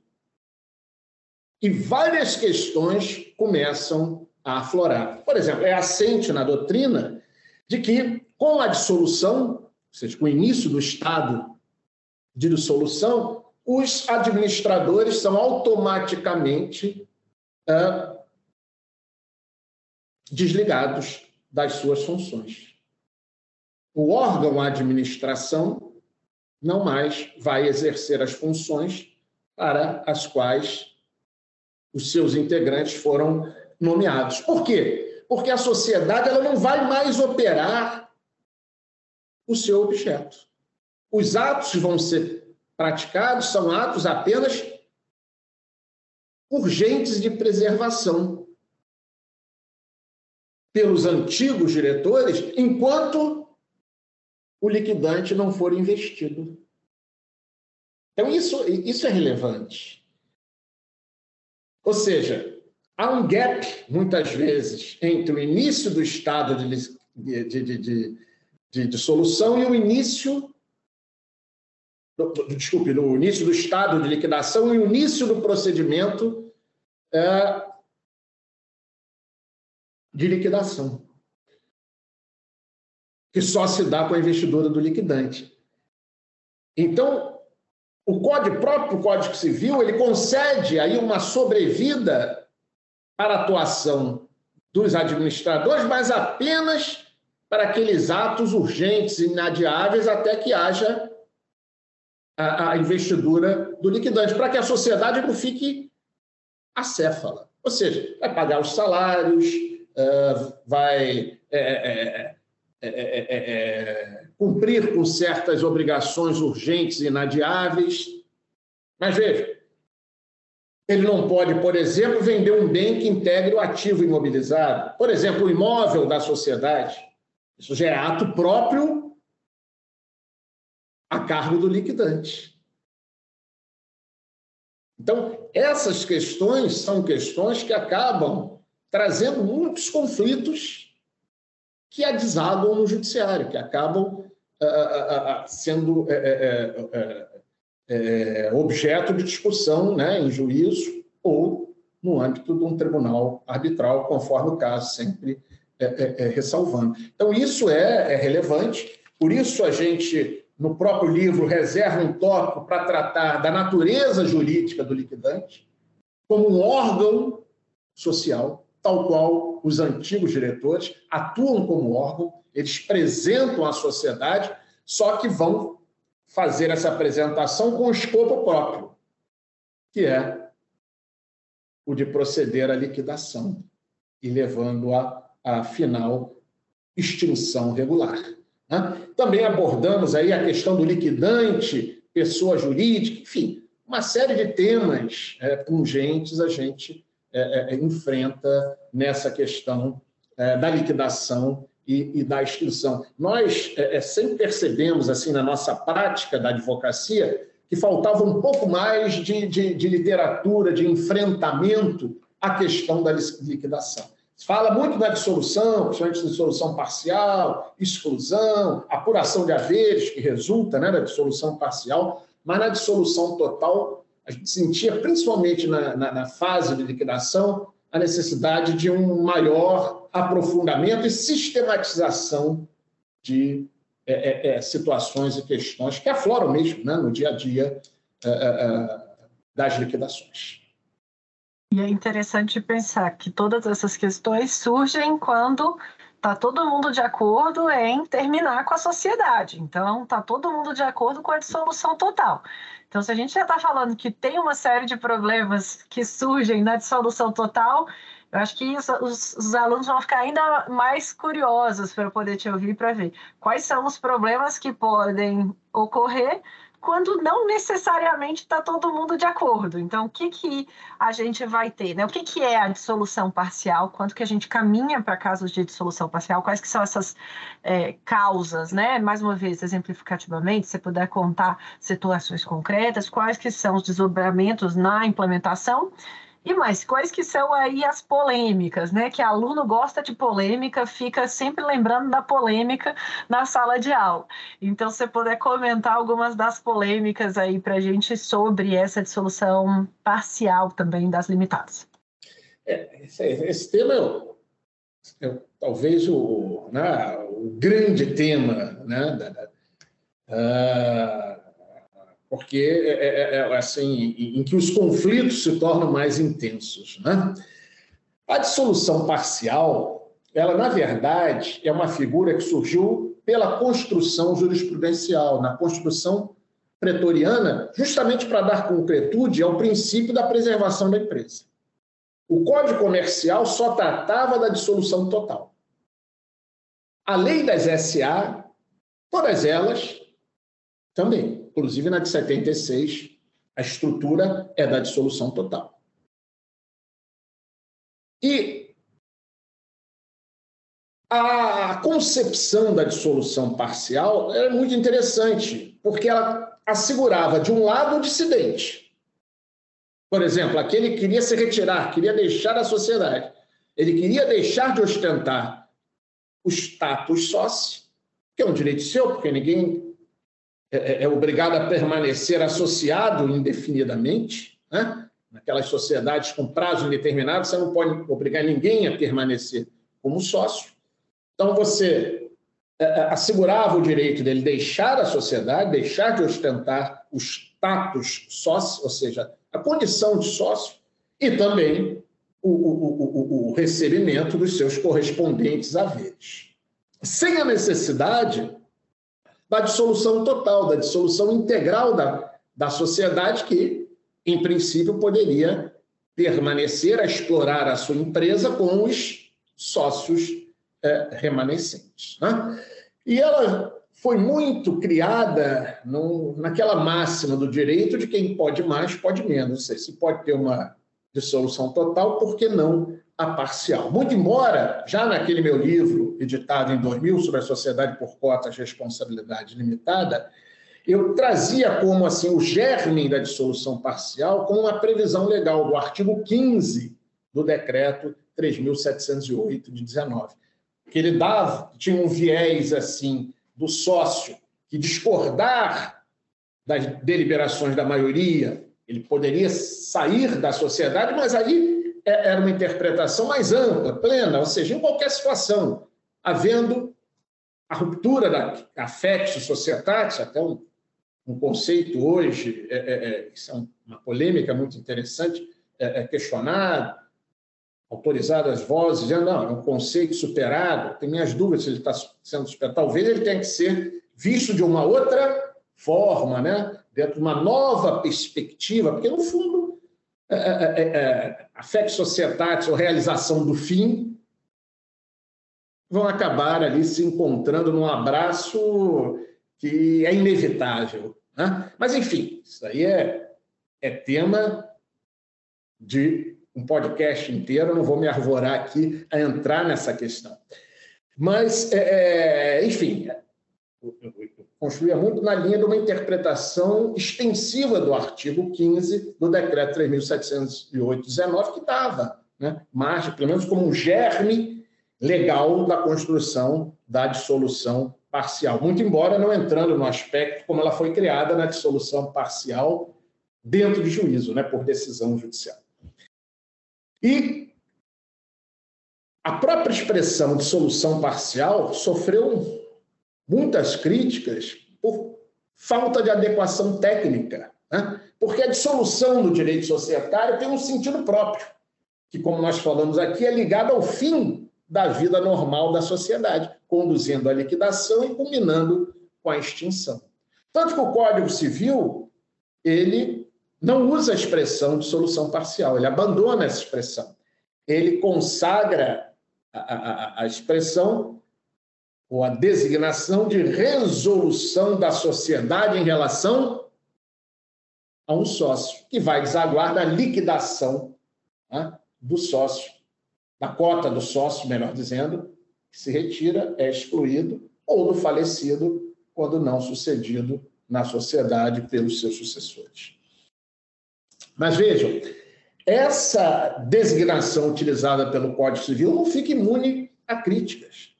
e várias questões começam a aflorar. Por exemplo, é assente na doutrina de que, com a dissolução, ou seja, com o início do estado de dissolução, os administradores são automaticamente uh, desligados das suas funções. O órgão administração não mais vai exercer as funções para as quais os seus integrantes foram nomeados. Por quê? Porque a sociedade ela não vai mais operar o seu objeto. Os atos vão ser praticados são atos apenas urgentes de preservação pelos antigos diretores, enquanto o liquidante não for investido. Então, isso, isso é relevante. Ou seja, há um gap, muitas vezes, entre o início do estado de, de, de, de, de, solução e o início. Desculpe, o início do estado de liquidação e o início do procedimento é, de liquidação, que só se dá com a investidura do liquidante. Então, o código próprio Código Civil ele concede aí uma sobrevida para a atuação dos administradores, mas apenas para aqueles atos urgentes e inadiáveis até que haja a, a investidura do liquidante, para que a sociedade não fique acéfala. Ou seja, vai pagar os salários, uh, vai é, é, é, cumprir com certas obrigações urgentes e inadiáveis. Mas veja, ele não pode, por exemplo, vender um bem que integre o ativo imobilizado. Por exemplo, o imóvel da sociedade. Isso já é ato próprio a cargo do liquidante. Então, essas questões são questões que acabam trazendo muitos conflitos que adesagam no judiciário, que acabam sendo objeto de discussão né, em juízo ou no âmbito de um tribunal arbitral, conforme o caso, sempre ressalvando. Então, isso é, é relevante, por isso a gente, no próprio livro, reserva um tópico para tratar da natureza jurídica do liquidante como um órgão social tal qual os antigos diretores, atuam como órgão, eles apresentam à sociedade, só que vão fazer essa apresentação com escopo próprio, que é o de proceder à liquidação e levando-a à final extinção regular. Né? Também abordamos aí a questão do liquidante, pessoa jurídica, enfim, uma série de temas é, pungentes a gente é, é, é, enfrenta nessa questão é, da liquidação e, e, da extinção. Nós é, sempre percebemos, assim, na nossa prática da advocacia, que faltava um pouco mais de, de, de literatura, de enfrentamento à questão da liquidação. Fala muito da dissolução, principalmente dissolução parcial, exclusão, apuração de haveres, que resulta né, da dissolução parcial, mas na dissolução total a gente sentia, principalmente na, na, na fase de liquidação, a necessidade de um maior aprofundamento e sistematização de é, é, é situações e questões que afloram mesmo né, no dia a dia é, é, é, das liquidações. E é interessante pensar que todas essas questões surgem quando está todo mundo de acordo em terminar com a sociedade. Então, está todo mundo de acordo com a dissolução total. Então, se a gente já está falando que tem uma série de problemas que surgem na dissolução total, eu acho que os, os, os alunos vão ficar ainda mais curiosos para poder te ouvir para ver quais são os problemas que podem ocorrer quando não necessariamente está todo mundo de acordo. Então, o que, que a gente vai ter? Né? O que, que é a dissolução parcial? Quanto que a gente caminha para casos de dissolução parcial? Quais que são essas é, causas? Né? Mais uma vez, exemplificativamente, se puder contar situações concretas, quais que são os desdobramentos na implementação E mais, quais que são aí as polêmicas, né? Que aluno gosta de polêmica, fica sempre lembrando da polêmica na sala de aula. Então, se você puder comentar algumas das polêmicas aí para a gente sobre essa dissolução parcial também das limitadas. É, esse, esse, tema é, é, talvez o, né, o grande tema, né, da, da, uh, porque é, é, é, é, assim em que os conflitos se tornam mais intensos. Né? A dissolução parcial, ela na verdade é uma figura que surgiu pela construção jurisprudencial, na construção pretoriana, justamente para dar concretude ao princípio da preservação da empresa. O Código Comercial só tratava da dissolução total. A lei das SA, todas elas também, inclusive na de 76, a estrutura é da dissolução total. E a concepção da dissolução parcial é muito interessante, porque ela assegurava, de um lado, o dissidente, por exemplo, aquele que queria se retirar, queria deixar a sociedade. Ele queria deixar de ostentar o status sócio, que é um direito seu, porque ninguém é, é, é obrigado a permanecer associado indefinidamente. Né? Naquelas sociedades com prazo indeterminado, você não pode obrigar ninguém a permanecer como sócio. Então, você é, assegurava o direito dele deixar a sociedade, deixar de ostentar o status sócio, ou seja, a condição de sócio e também o, o, o, o recebimento dos seus correspondentes haveres. Sem a necessidade da dissolução total, da dissolução integral da, da sociedade, que, em princípio, poderia permanecer a explorar a sua empresa com os sócios é, remanescentes. Né? E ela foi muito criada no, naquela máxima do direito de quem pode mais, pode menos. Se pode ter uma dissolução total, por que não a parcial? Muito embora, já naquele meu livro, editado em 2000, sobre a sociedade por cotas de responsabilidade limitada, eu trazia como assim o germe da dissolução parcial como uma previsão legal do artigo 15 do decreto 3708 de 19, que ele dava, tinha um viés assim do sócio que discordar das deliberações da maioria, ele poderia sair da sociedade, mas aí é, era uma interpretação mais ampla, plena, ou seja, em qualquer situação, havendo a ruptura da affectio societatis, até um, um conceito hoje, é, é, é isso é uma polêmica muito interessante, é, é questionado, autorizadas vozes, dizendo, não, é um conceito superado, tenho minhas dúvidas se ele está sendo superado. Talvez ele tenha que ser visto de uma outra forma, né? dentro de uma nova perspectiva, porque, no fundo, é, é, é, é a societatis, ou realização do fim, vão acabar ali se encontrando num abraço que é inevitável. Né? Mas, enfim, isso aí é, é tema de um podcast inteiro, não vou me arvorar aqui a entrar nessa questão. Mas, é, é enfim, construía muito na linha de uma interpretação extensiva do artigo 15 do decreto 3.708-19, que dava né, margem, pelo menos como um germe legal da construção da dissolução parcial. Muito embora não entrando no aspecto como ela foi criada na dissolução parcial dentro de juízo, né, por decisão judicial. E a própria expressão de solução parcial sofreu muitas críticas por falta de adequação técnica, né? porque a dissolução do direito societário tem um sentido próprio, que, como nós falamos aqui, é ligado ao fim da vida normal da sociedade, conduzindo à liquidação e culminando com a extinção. Tanto que o Código Civil ele não usa a expressão de solução parcial, ele abandona essa expressão. Ele consagra a, a, a expressão ou a designação de resolução da sociedade em relação a um sócio, que vai desaguar da liquidação né, do sócio, da cota do sócio, melhor dizendo, que se retira, é excluído, ou do falecido, quando não sucedido na sociedade pelos seus sucessores. Mas vejam, essa designação utilizada pelo Código Civil não fica imune a críticas.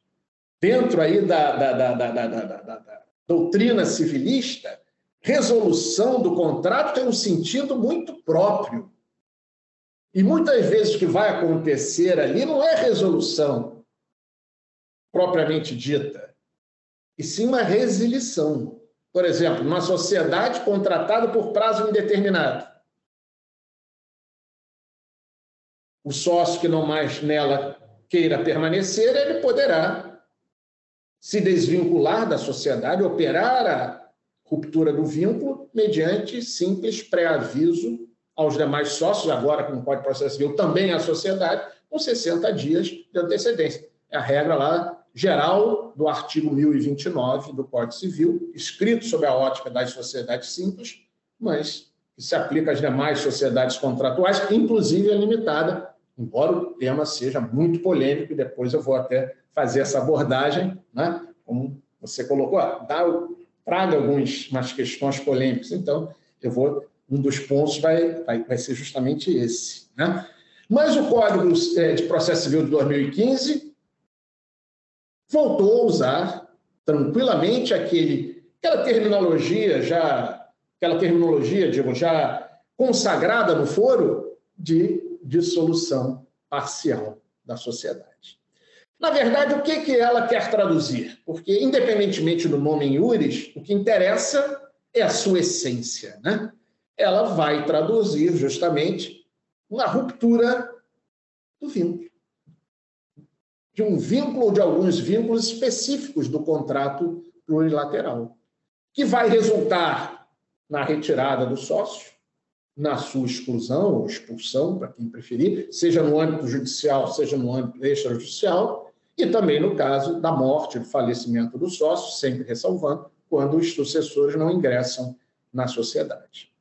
Dentro aí da, da, da, da doutrina civilista, resolução do contrato tem um sentido muito próprio. E muitas vezes o que vai acontecer ali não é resolução propriamente dita, e sim uma resilição. Por exemplo, uma sociedade contratada por prazo indeterminado. O sócio que não mais nela queira permanecer, ele poderá se desvincular da sociedade, operar a ruptura do vínculo mediante simples pré-aviso aos demais sócios, agora com o Código de Processo Civil, também à sociedade, com 60 dias de antecedência. É a regra lá geral do artigo 1029 do Código Civil, escrito sob a ótica das sociedades simples, mas que se aplica às demais sociedades contratuais, inclusive a limitada, embora o tema seja muito polêmico, e depois eu vou até fazer essa abordagem, né? como você colocou, dá, traga algumas questões polêmicas. Então, eu vou um dos pontos vai, vai, vai ser justamente esse. Né? Mas o Código é, de Processo Civil de 2015 voltou a usar tranquilamente aquele, aquela terminologia já, aquela terminologia, digo, já consagrada no foro de dissolução parcial da sociedade. Na verdade, o que, que ela quer traduzir? Porque, independentemente do nome em Iuris, o que interessa é a sua essência, né? Ela vai traduzir justamente uma ruptura do vínculo. De um vínculo ou de alguns vínculos específicos do contrato plurilateral, que vai resultar na retirada do sócio, na sua exclusão ou expulsão, para quem preferir, seja no âmbito judicial, seja no âmbito extrajudicial, e também no caso da morte, do falecimento do sócio, sempre ressalvando, quando os sucessores não ingressam na sociedade.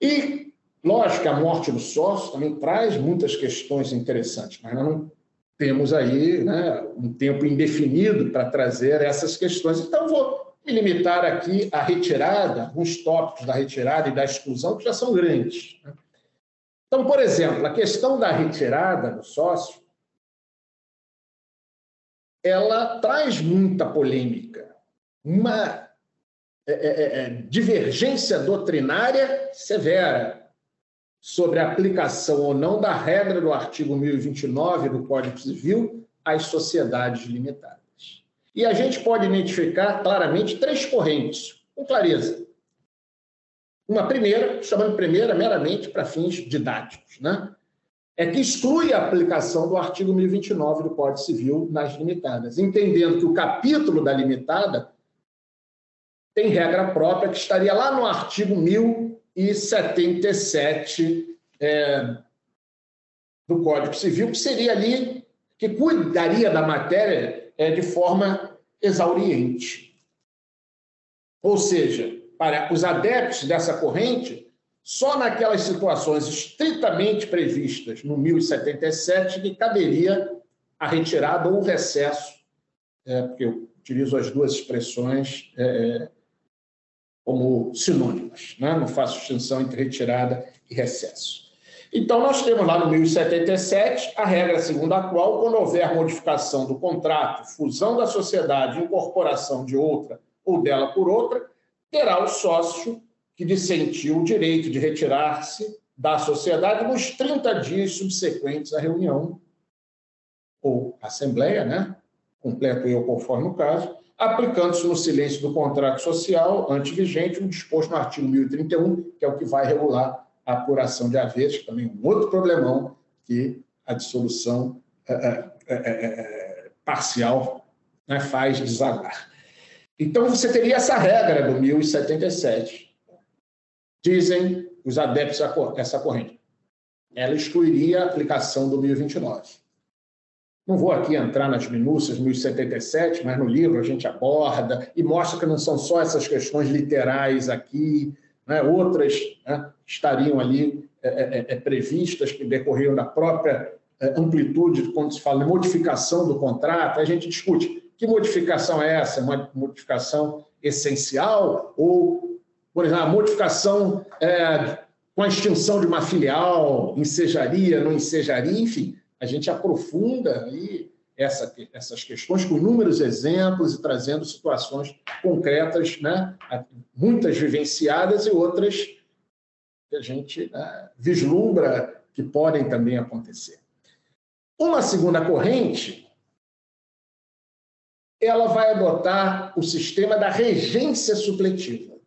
E, lógico, a morte do sócio também traz muitas questões interessantes, mas nós não temos aí né, um tempo indefinido para trazer essas questões. Então, vou me limitar aqui à retirada, alguns tópicos da retirada e da exclusão, que já são grandes. Né? Então, por exemplo, a questão da retirada do sócio, ela traz muita polêmica, uma é, é, é, divergência doutrinária severa sobre a aplicação ou não da regra do artigo 1029 do Código Civil às sociedades limitadas. E a gente pode identificar claramente três correntes, com clareza. Uma primeira, chamando primeira meramente para fins didáticos, né? é que exclui a aplicação do artigo 1029 do Código Civil nas limitadas, entendendo que o capítulo da limitada tem regra própria que estaria lá no artigo 1077 é, do Código Civil, que seria ali, que cuidaria da matéria é, de forma exauriente. Ou seja, para os adeptos dessa corrente, só naquelas situações estritamente previstas no 1077 que caberia a retirada ou o recesso, é, porque eu utilizo as duas expressões é, como sinônimas, né? não faço distinção entre retirada e recesso. Então, nós temos lá no 1077 a regra segundo a qual, quando houver modificação do contrato, fusão da sociedade, incorporação de outra ou dela por outra, terá o sócio que dissentiu o direito de retirar-se da sociedade nos 30 dias subsequentes à reunião ou assembleia, né? completo eu conforme o caso, aplicando-se no silêncio do contrato social antivigente, o disposto no artigo 1031, que é o que vai regular a apuração de haveres, que também é um outro problemão que a dissolução é, é, é, é parcial né, faz desalar. Então, você teria essa regra do 1077. Dizem os adeptos a essa corrente. Ela excluiria a aplicação do 1029. Não vou aqui entrar nas minúcias 1077, mas no livro a gente aborda e mostra que não são só essas questões literais aqui, né? outras né? estariam ali é, é, é, é previstas que decorriam da própria é, amplitude quando se fala de modificação do contrato. A gente discute que modificação é essa? Uma modificação essencial ou, por exemplo, a modificação é, com a extinção de uma filial, ensejaria, não ensejaria, enfim, a gente aprofunda aí essa, essas questões com inúmeros exemplos e trazendo situações concretas, né? muitas vivenciadas e outras que a gente né, vislumbra que podem também acontecer. Uma segunda corrente, ela vai adotar o sistema da regência supletiva.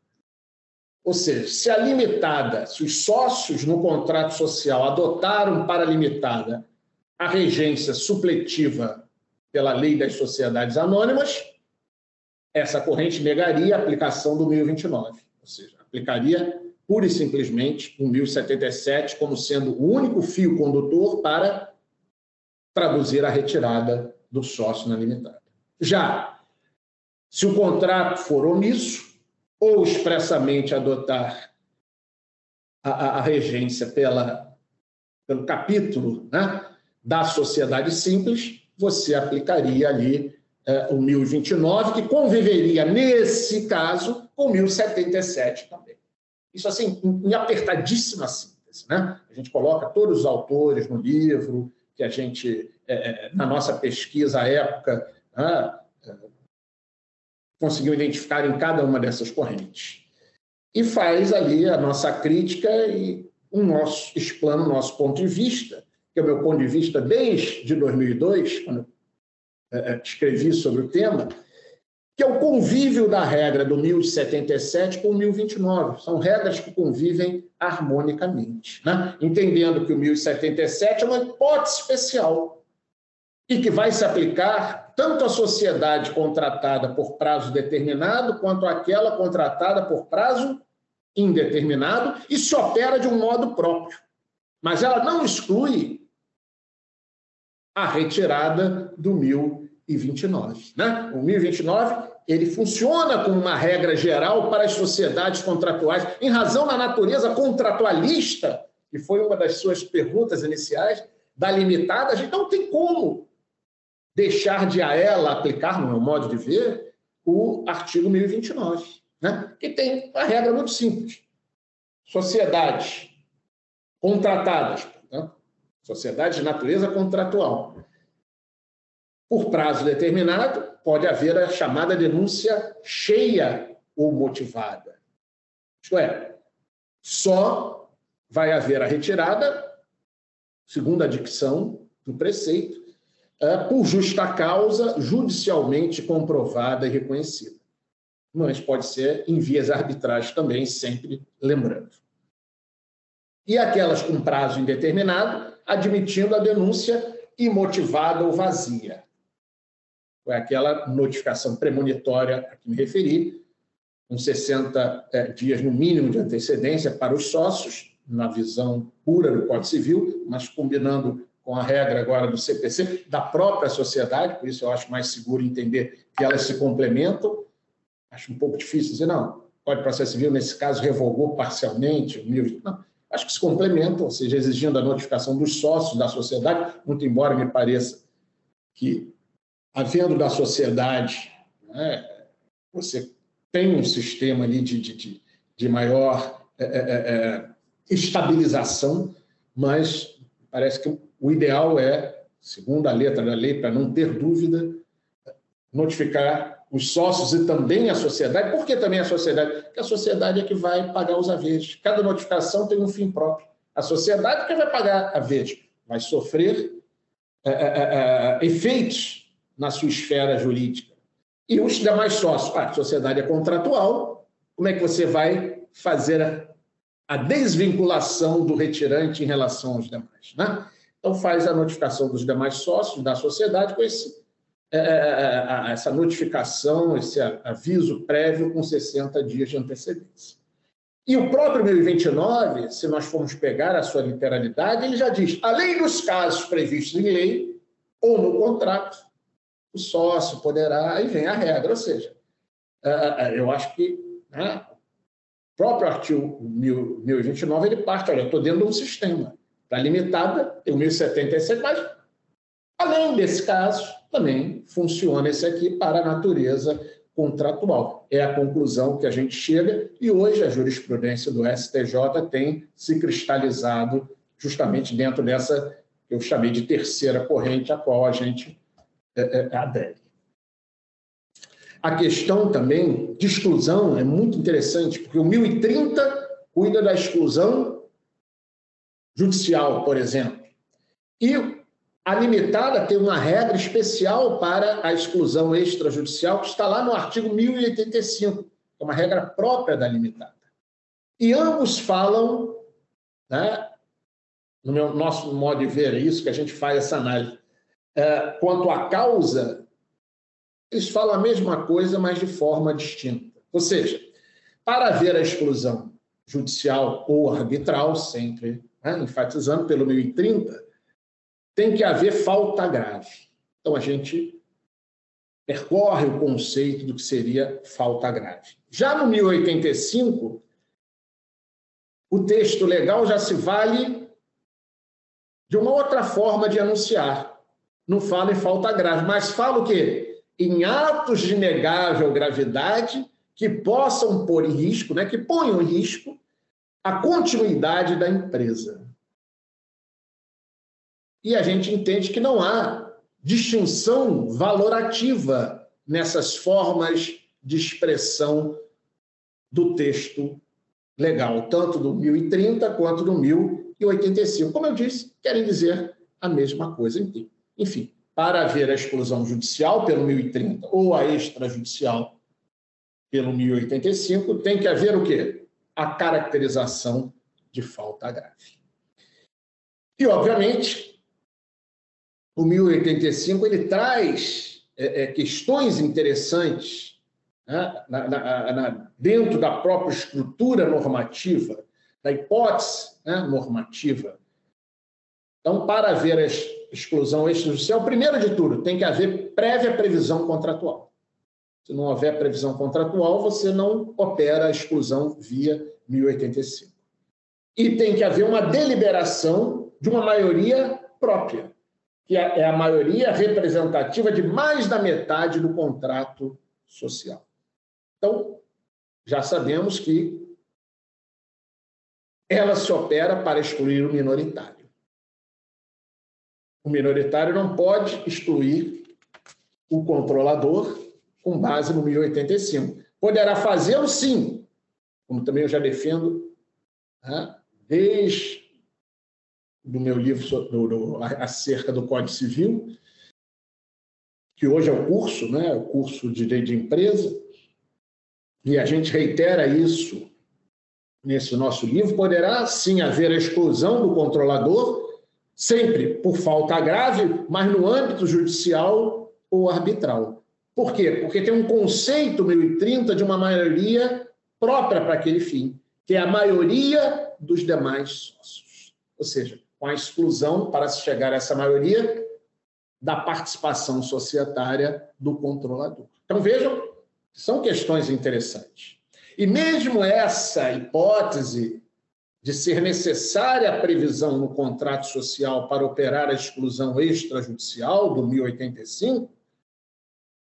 Ou seja, se a limitada, se os sócios no contrato social adotaram para a limitada a regência supletiva pela lei das sociedades anônimas, essa corrente negaria a aplicação do 1029, ou seja, aplicaria pura e simplesmente o 1077 como sendo o único fio condutor para traduzir a retirada do sócio na limitada. Já, se o contrato for omisso ou expressamente adotar a, a, a regência pela, pelo capítulo né, da sociedade simples, você aplicaria ali é, o 1029, que conviveria, nesse caso, com o 1077 também. Isso, assim, em apertadíssima síntese. Né? A gente coloca todos os autores no livro, que a gente, é, na nossa pesquisa à época, né, conseguiu identificar em cada uma dessas correntes. E faz ali a nossa crítica e um nosso, explana o nosso ponto de vista, que é o meu ponto de vista desde 2002, quando é, escrevi sobre o tema, que é o convívio da regra do 1077 com o 1029. São regras que convivem harmonicamente, né? entendendo que o 1077 é uma hipótese especial e que vai se aplicar tanto à sociedade contratada por prazo determinado quanto àquela contratada por prazo indeterminado e se opera de um modo próprio. Mas ela não exclui a retirada do 1029. Né? O 1029 ele funciona como uma regra geral para as sociedades contratuais, em razão da natureza contratualista, que foi uma das suas perguntas iniciais, da limitada, a gente não tem como deixar de a ela aplicar, no meu modo de ver, o artigo 1029, né? que tem uma regra muito simples. Sociedades contratadas, sociedades de natureza contratual, por prazo determinado, pode haver a chamada denúncia cheia ou motivada. Isto é, só vai haver a retirada, segundo a dicção do preceito, é, por justa causa, judicialmente comprovada e reconhecida. Mas pode ser em vias arbitrais também, sempre lembrando. E aquelas com prazo indeterminado, admitindo a denúncia imotivada ou vazia. Foi aquela notificação premonitória a que me referi, com 60 é, dias no mínimo de antecedência para os sócios, na visão pura do Código Civil, mas combinando com a regra agora do CPC, da própria sociedade, por isso eu acho mais seguro entender que elas se complementam. Acho um pouco difícil dizer, não, o Código de Processo Civil, nesse caso, revogou parcialmente o nível. Não, acho que se complementam, ou seja, exigindo a notificação dos sócios da sociedade, muito embora me pareça que, havendo da sociedade, né, você tem um sistema ali de, de, de maior é, é, é, estabilização, mas parece que o ideal é, segundo a letra da lei, para não ter dúvida, notificar os sócios e também a sociedade. Por que também a sociedade? Porque a sociedade é que vai pagar os haveres. Cada notificação tem um fim próprio. A sociedade é que vai pagar a vez, vai sofrer é, é, é, é, efeitos na sua esfera jurídica. E os demais sócios, ah, a sociedade é contratual, como é que você vai fazer a, a desvinculação do retirante em relação aos demais? Né? Então, faz a notificação dos demais sócios da sociedade com esse, essa notificação, esse aviso prévio com 60 dias de antecedência. E o próprio 1029, se nós formos pegar a sua literalidade, ele já diz: além dos casos previstos em lei ou no contrato, o sócio poderá, aí vem a regra, ou seja, eu acho que né, o próprio artigo 1029 ele parte, olha, eu estou dentro de um sistema. Está limitada, tem o 1077, mas além desse caso, também funciona esse aqui para a natureza contratual. É a conclusão que a gente chega e hoje a jurisprudência do STJ tem se cristalizado justamente dentro dessa que eu chamei de terceira corrente a qual a gente é, é, adere. A questão também de exclusão é muito interessante, porque o 1030 cuida da exclusão judicial, por exemplo. E a limitada tem uma regra especial para a exclusão extrajudicial, que está lá no artigo 1085, é uma regra própria da limitada. E ambos falam, né, no meu, nosso modo de ver, é isso que a gente faz essa análise, é, quanto à causa eles falam a mesma coisa, mas de forma distinta. Ou seja, para haver a exclusão judicial ou arbitral, sempre né, enfatizando pelo 1030, tem que haver falta grave. Então, a gente percorre o conceito do que seria falta grave. Já no 1085, o texto legal já se vale de uma outra forma de anunciar. Não fala em falta grave, mas fala o quê? em atos de negável gravidade que possam pôr em risco, né, que ponham em risco a continuidade da empresa. E a gente entende que não há distinção valorativa nessas formas de expressão do texto legal, tanto do 1030 quanto do 1085. Como eu disse, querem dizer a mesma coisa. Enfim, para haver a exclusão judicial pelo 1030 ou a extrajudicial pelo 1085, tem que haver o quê? A caracterização de falta grave. E, obviamente, o 1085 ele traz é, é, questões interessantes né, na, na, na, dentro da própria estrutura normativa, da hipótese né, normativa. Então, para haver as exclusão extrajudicial, primeiro de tudo, tem que haver prévia previsão contratual. Se não houver previsão contratual, você não opera a exclusão via 1085. E tem que haver uma deliberação de uma maioria própria, que é, é a maioria representativa de mais da metade do contrato social. Então, já sabemos que ela se opera para excluir o minoritário. O minoritário não pode excluir o controlador com base no 1085. Poderá fazê-lo, sim, como também eu já defendo né, desde do meu livro do, do, acerca do Código Civil, que hoje é o curso, né, o curso de Direito de Empresa, e a gente reitera isso nesse nosso livro, poderá sim haver a exclusão do controlador sempre por falta grave, mas no âmbito judicial ou arbitral. Por quê? Porque tem um conceito 1030 de uma maioria própria para aquele fim, que é a maioria dos demais sócios. Ou seja, com a exclusão, para se chegar a essa maioria, da participação societária do controlador. Então vejam, são questões interessantes. E mesmo essa hipótese de ser necessária a previsão no contrato social para operar a exclusão extrajudicial do 1085,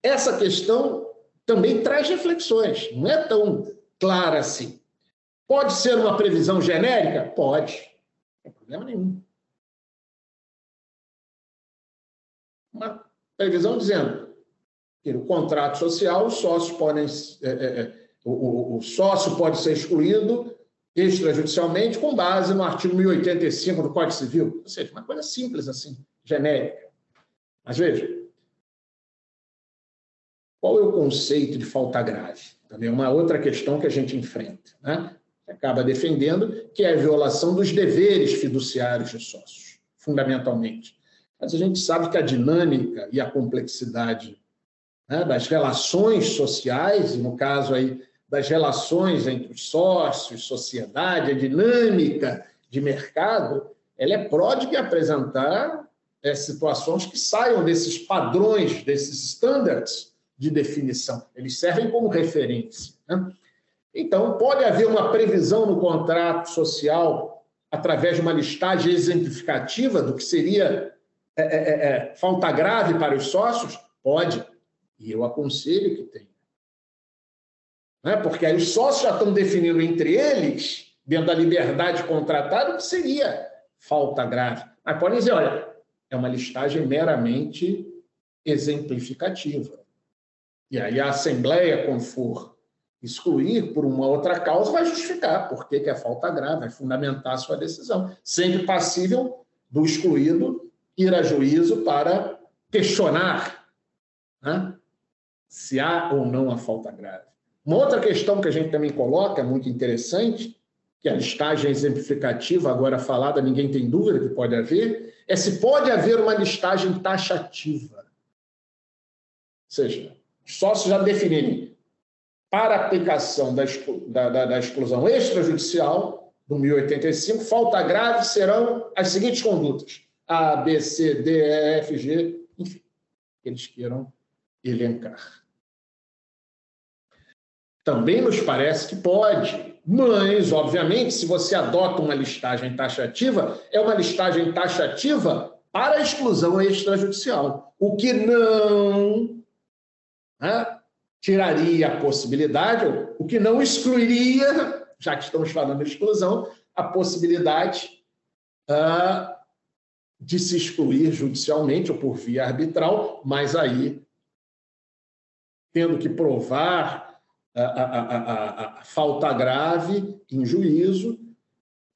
essa questão também traz reflexões, não é tão clara assim. Pode ser uma previsão genérica? Pode, não tem problema nenhum. Uma previsão dizendo que no contrato social os sócios podem. É, é, é o, o, sócio pode ser excluído extrajudicialmente com base no artigo 1085 do Código Civil. Ou seja, uma coisa simples assim, genérica. Mas veja, qual é o conceito de falta grave? Também é uma outra questão que a gente enfrenta. Né? Acaba defendendo que é a violação dos deveres fiduciários dos sócios, fundamentalmente. Mas a gente sabe que a dinâmica e a complexidade né, das relações sociais, e no caso aí das relações entre os sócios, sociedade, a dinâmica de mercado, ela é pródiga apresentar é, situações que saiam desses padrões, desses standards de definição. Eles servem como referência. Né? Então, pode haver uma previsão no contrato social através de uma listagem exemplificativa do que seria é, é, é, falta grave para os sócios? Pode. E eu aconselho que tenha. né? porque aí os sócios já estão definindo entre eles, dentro da liberdade contratada, o que seria falta grave. Mas podem dizer, olha, é uma listagem meramente exemplificativa. E aí a Assembleia, quando for excluir por uma outra causa, vai justificar por que é falta grave, vai fundamentar a sua decisão, sempre passível do excluído ir a juízo para questionar né, se há ou não a falta grave. Uma outra questão que a gente também coloca, muito interessante, que a listagem exemplificativa, agora falada, ninguém tem dúvida que pode haver, é se pode haver uma listagem taxativa. Ou seja, os sócios já definirem para aplicação da, da, da exclusão extrajudicial do 1085, falta grave serão as seguintes condutas: A, B, C, D, E, F, G, enfim, que eles queiram elencar. Também nos parece que pode, mas, obviamente, se você adota uma listagem taxativa, é uma listagem taxativa para a exclusão extrajudicial, o que não né, tiraria a possibilidade, o que não excluiria, já que estamos falando de exclusão, a possibilidade uh, de se excluir judicialmente ou por via arbitral, mas aí tendo que provar a, a, a, a falta grave em juízo,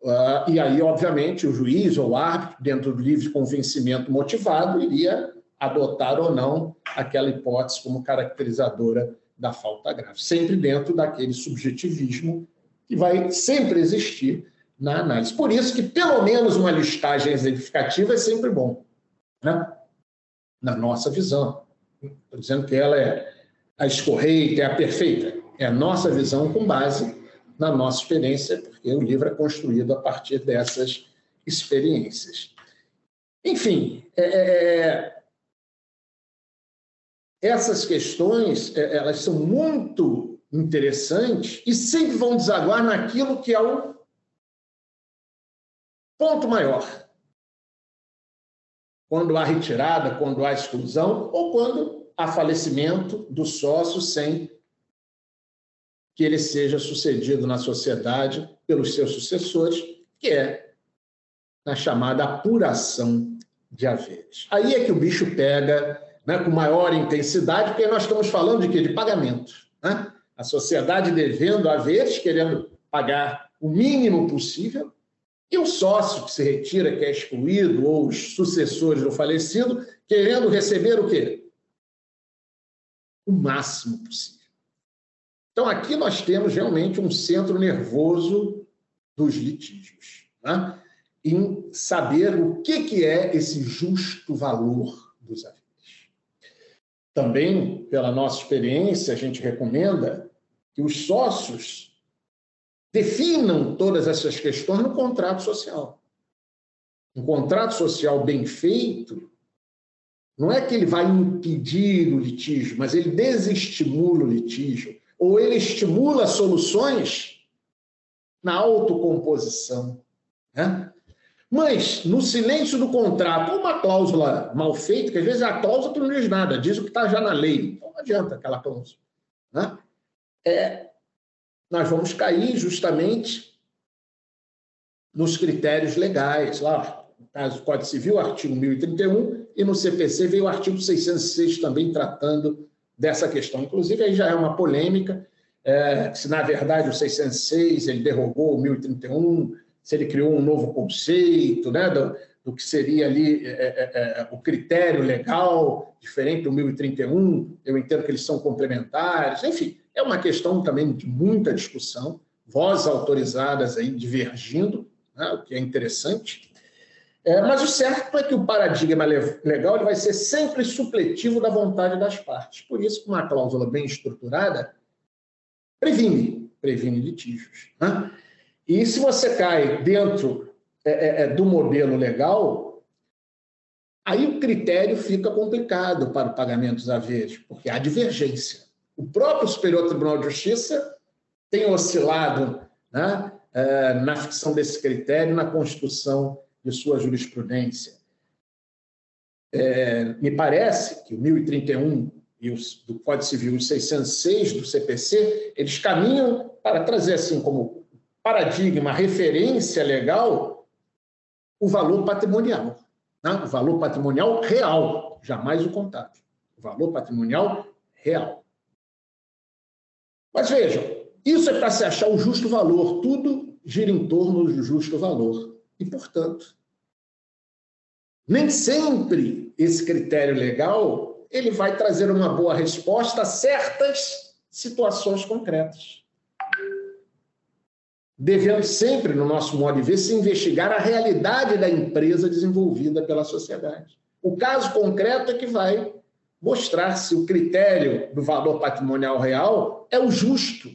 uh, e aí, obviamente, o juiz ou o árbitro, dentro do livre convencimento motivado, iria adotar ou não aquela hipótese como caracterizadora da falta grave, sempre dentro daquele subjetivismo que vai sempre existir na análise. Por isso que, pelo menos, uma listagem exemplificativa é sempre bom, né? na nossa visão. Estou dizendo que ela é a escorreita, é a perfeita é a nossa visão com base na nossa experiência, porque o livro é construído a partir dessas experiências. Enfim, é, é, é essas questões é, elas são muito interessantes e sempre vão desaguar naquilo que é o ponto maior. Quando há retirada, quando há exclusão ou quando há falecimento do sócio sem que ele seja sucedido na sociedade pelos seus sucessores, que é na chamada apuração de haveres. Aí é que o bicho pega né, com maior intensidade, porque nós estamos falando de quê? De pagamento. Né? A sociedade devendo haveres, querendo pagar o mínimo possível, e o sócio que se retira, que é excluído, ou os sucessores do falecido, querendo receber o quê? O máximo possível. Então, aqui nós temos realmente um centro nervoso dos litígios, né? em saber o que, que é esse justo valor dos haveres. Também, pela nossa experiência, a gente recomenda que os sócios definam todas essas questões no contrato social. Um contrato social bem feito não é que ele vai impedir o litígio, mas ele desestimula o litígio ou ele estimula soluções na autocomposição. Né? Mas, no silêncio do contrato, uma cláusula mal feita, que às vezes a cláusula não diz nada, diz o que está já na lei. Então não adianta aquela cláusula. Né? É, nós vamos cair justamente nos critérios legais. Lá, no caso do Código Civil, artigo 1031, e no CPC veio o artigo 606 também tratando dessa questão. Inclusive, aí já é uma polêmica, é, se na verdade o 606 ele derrogou o 1031, se ele criou um novo conceito né, do, do que seria ali é, é, é, o critério legal, diferente do 1031, eu entendo que eles são complementares, enfim, é uma questão também de muita discussão, vozes autorizadas aí divergindo, né, o que é interessante. É, mas o certo é que o paradigma legal ele vai ser sempre supletivo da vontade das partes. Por isso, uma cláusula bem estruturada previne, previne litígios. Né? E se você cai dentro é, é, é, do modelo legal, aí o critério fica complicado para o pagamento dos haveres, porque há divergência. O próprio Superior Tribunal de Justiça tem oscilado né, é, na ficção desse critério, na construção de sua jurisprudência. É, me parece que o 1031 e os, do Código Civil, os 606 do CPC, eles caminham para trazer assim como paradigma, referência legal, o valor patrimonial. Né? O valor patrimonial real, jamais o contábil. O valor patrimonial real. Mas vejam, isso é para se achar o justo valor, tudo gira em torno do justo valor. E, portanto, nem sempre esse critério legal ele vai trazer uma boa resposta a certas situações concretas. Devemos sempre, no nosso modo de ver, se investigar a realidade da empresa desenvolvida pela sociedade. O caso concreto é que vai mostrar se o critério do valor patrimonial real é o justo.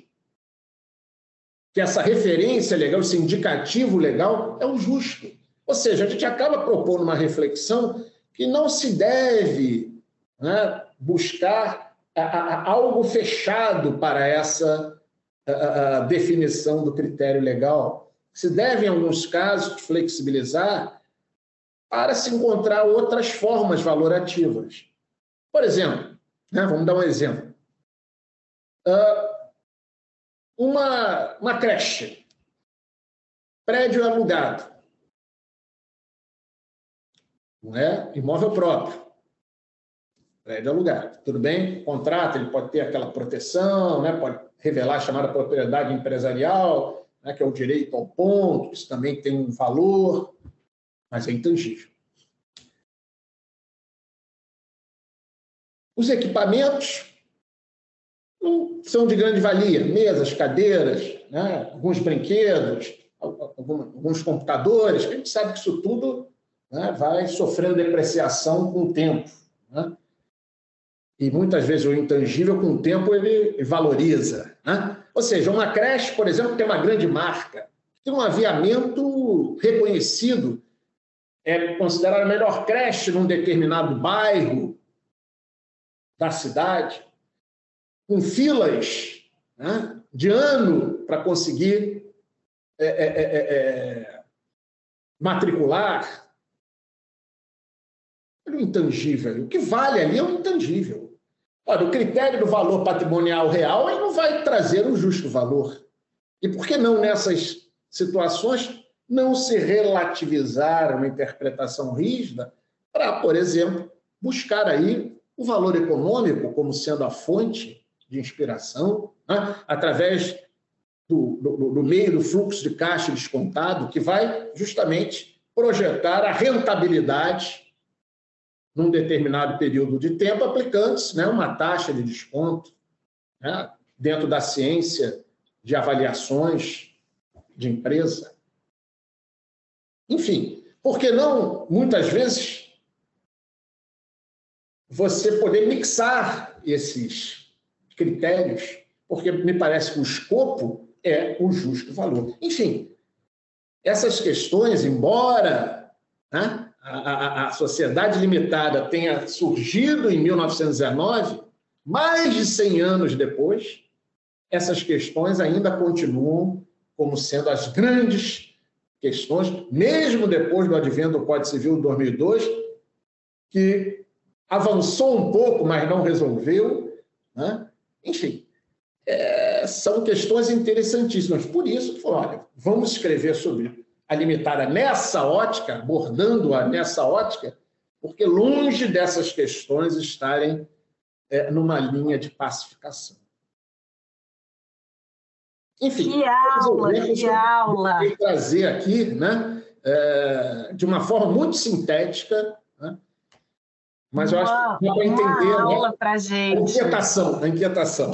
Que essa referência legal, esse indicativo legal é o justo. Ou seja, a gente acaba propondo uma reflexão que não se deve né, buscar a, a, algo fechado para essa a, definição do critério legal. Se deve, em alguns casos, flexibilizar para se encontrar outras formas valorativas. Por exemplo, né, vamos dar um exemplo. Uh, uma, uma creche, prédio alugado, não é? imóvel próprio, prédio alugado. Tudo bem? Contrato ele pode ter aquela proteção, né? pode revelar a chamada propriedade empresarial, né? que é o direito ao ponto, isso também tem um valor, mas é intangível. Os equipamentos não são de grande valia, mesas, cadeiras, né? alguns brinquedos, alguns computadores, a gente sabe que isso tudo né, vai sofrendo depreciação com o tempo. Né? E muitas vezes o intangível, com o tempo, ele valoriza. Né? Ou seja, uma creche, por exemplo, tem uma grande marca, tem um aviamento reconhecido, é considerada a melhor creche num determinado bairro, da cidade, com filas né, de ano para conseguir é é, é, é, é, matricular. O intangível. O que vale ali é o intangível. Olha, o critério do valor patrimonial real ele não vai trazer o justo valor. E por que não, nessas situações, não se relativizar uma interpretação rígida para, por exemplo, buscar aí o valor econômico como sendo a fonte de inspiração, né? através do, do, do, meio do fluxo de caixa descontado, que vai justamente projetar a rentabilidade num determinado período de tempo, aplicando-se né, uma taxa de desconto né, dentro da ciência de avaliações de empresa. Enfim, porque não, muitas vezes, você poder mixar esses critérios, porque me parece que o escopo é o justo valor. Enfim, essas questões, embora né, a, a, sociedade limitada tenha surgido em 1919, mais de 100 anos depois, essas questões ainda continuam como sendo as grandes questões, mesmo depois do advento do Código Civil de 2002, que avançou um pouco, mas não resolveu. Né? Enfim, é, são questões interessantíssimas. Por isso, olha, vamos escrever sobre a limitada nessa ótica, abordando-a nessa ótica, porque longe dessas questões estarem é, numa linha de pacificação. Enfim, que aula, que aula! trazer aqui, né, é, de uma forma muito sintética, mas eu acho que dá para entender. Uma né? aula né? para gente. A inquietação, a inquietação.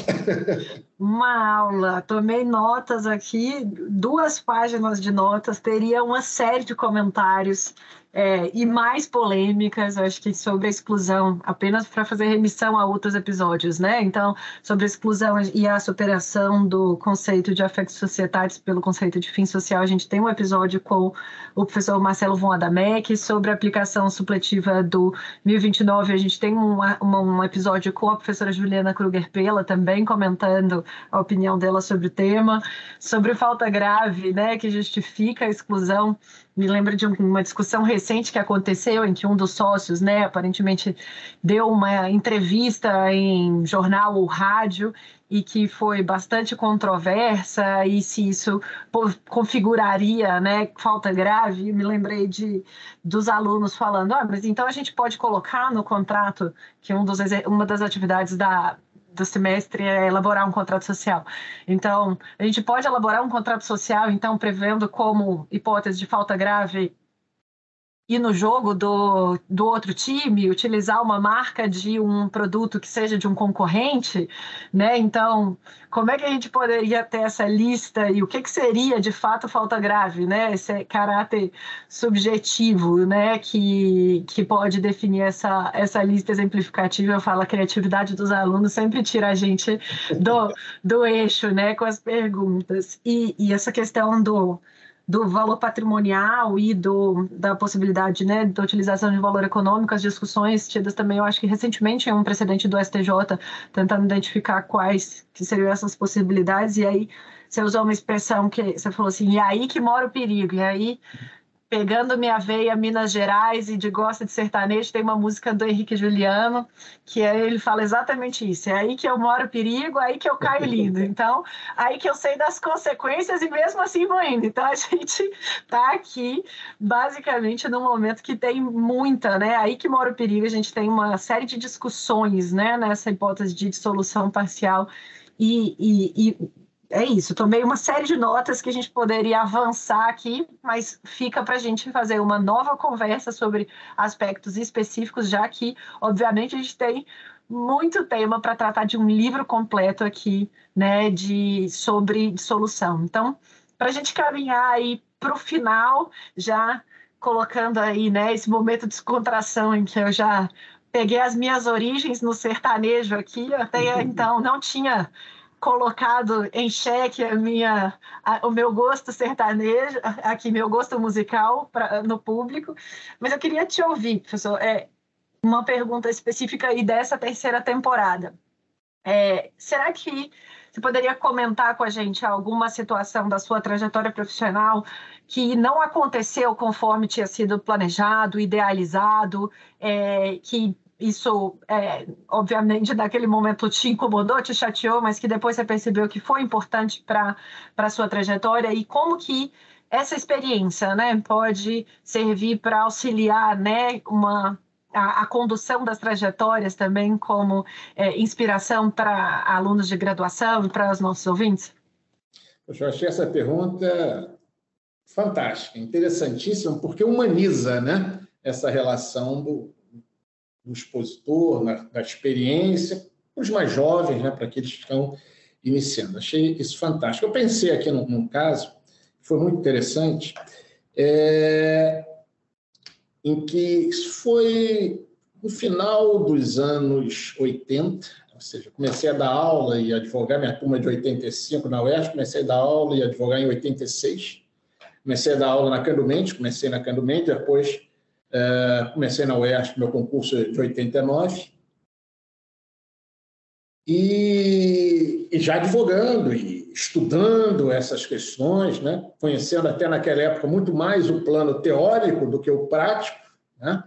Uma aula. Tomei notas aqui, duas páginas de notas, teria uma série de comentários é, e mais polêmicas, acho que sobre a exclusão, apenas para fazer remissão a outros episódios, né? Então, sobre a exclusão e a superação do conceito de afetos societários pelo conceito de fim social, a gente tem um episódio com o professor Marcelo Von Adamec sobre a aplicação supletiva do 1029, a gente tem um, um, um episódio com a professora Juliana Kruger Pela também comentando a opinião dela sobre o tema, sobre falta grave, né, que justifica a exclusão, me lembra de uma discussão recente recente que aconteceu, em que um dos sócios, né, aparentemente deu uma entrevista em jornal ou rádio e que foi bastante controversa e se isso configuraria, né, falta grave. Me lembrei de dos alunos falando, ah, mas então a gente pode colocar no contrato que um dos, uma das atividades da do semestre é elaborar um contrato social. Então, a gente pode elaborar um contrato social, então, prevendo como hipótese de falta grave ir no jogo do, do outro time, utilizar uma marca de um produto que seja de um concorrente, né? Então, como é que a gente poderia ter essa lista e o que, que seria de fato falta grave, né? Esse caráter subjetivo, né? Que, que pode definir essa, essa lista exemplificativa. Eu falo, a criatividade dos alunos sempre tira a gente do, do eixo, né? Com as perguntas. E, e essa questão do do valor patrimonial e do, da possibilidade né, da utilização de valor econômico, as discussões tidas também, eu acho que recentemente em um precedente do STJ, tentando identificar quais que seriam essas possibilidades, e aí você usou uma expressão que você falou assim, e aí que mora o perigo, e aí pegando minha veia Minas Gerais e de gosta de sertanejo, tem uma música do Henrique Juliano, que é, ele fala exatamente isso. É aí que eu moro perigo, é aí que eu caio lindo. <laughs> Então, aí que eu sei das consequências e mesmo assim vou indo. Então, a <laughs> gente está aqui basicamente no momento que tem muita, né? Aí que mora o perigo, a gente tem uma série de discussões, né, nessa hipótese de dissolução parcial e, e, e é isso, tomei uma série de notas que a gente poderia avançar aqui, mas fica para a gente fazer uma nova conversa sobre aspectos específicos, já que, obviamente, a gente tem muito tema para tratar de um livro completo aqui, né, de sobre dissolução. Então, para a gente caminhar aí para o final, já colocando aí, né, esse momento de descontração em que eu já peguei as minhas origens no sertanejo aqui, até então não tinha colocado em xeque a minha, a, o meu gosto sertanejo, aqui meu gosto musical pra, no público, mas eu queria te ouvir, professor, é, uma pergunta específica aí dessa terceira temporada. É, será que você poderia comentar com a gente alguma situação da sua trajetória profissional que não aconteceu conforme tinha sido planejado, idealizado, é, que isso, é, obviamente, naquele momento te incomodou, te chateou, mas que depois você percebeu que foi importante para a sua trajetória e como que essa experiência né, pode servir para auxiliar né, uma, a, a, condução das trajetórias também como é, inspiração para alunos de graduação e para os nossos ouvintes? Eu achei essa pergunta fantástica, interessantíssima, porque humaniza né, essa relação do, do expositor, na, da experiência, os mais jovens, né, para aqueles que estão iniciando. Achei isso fantástico. Eu pensei aqui num, num caso, foi muito interessante, é, em que isso foi no final dos anos 80, ou seja, comecei a dar aula e advogar, minha turma de 85 na UERJ, comecei a dar aula e advogar em 86. Comecei a dar aula na Candumente, comecei na Candumente, depois é, comecei na UERJ, meu concurso é de 89. E, e, já advogando e estudando essas questões, né? conhecendo até naquela época muito mais o plano teórico do que o prático. Né?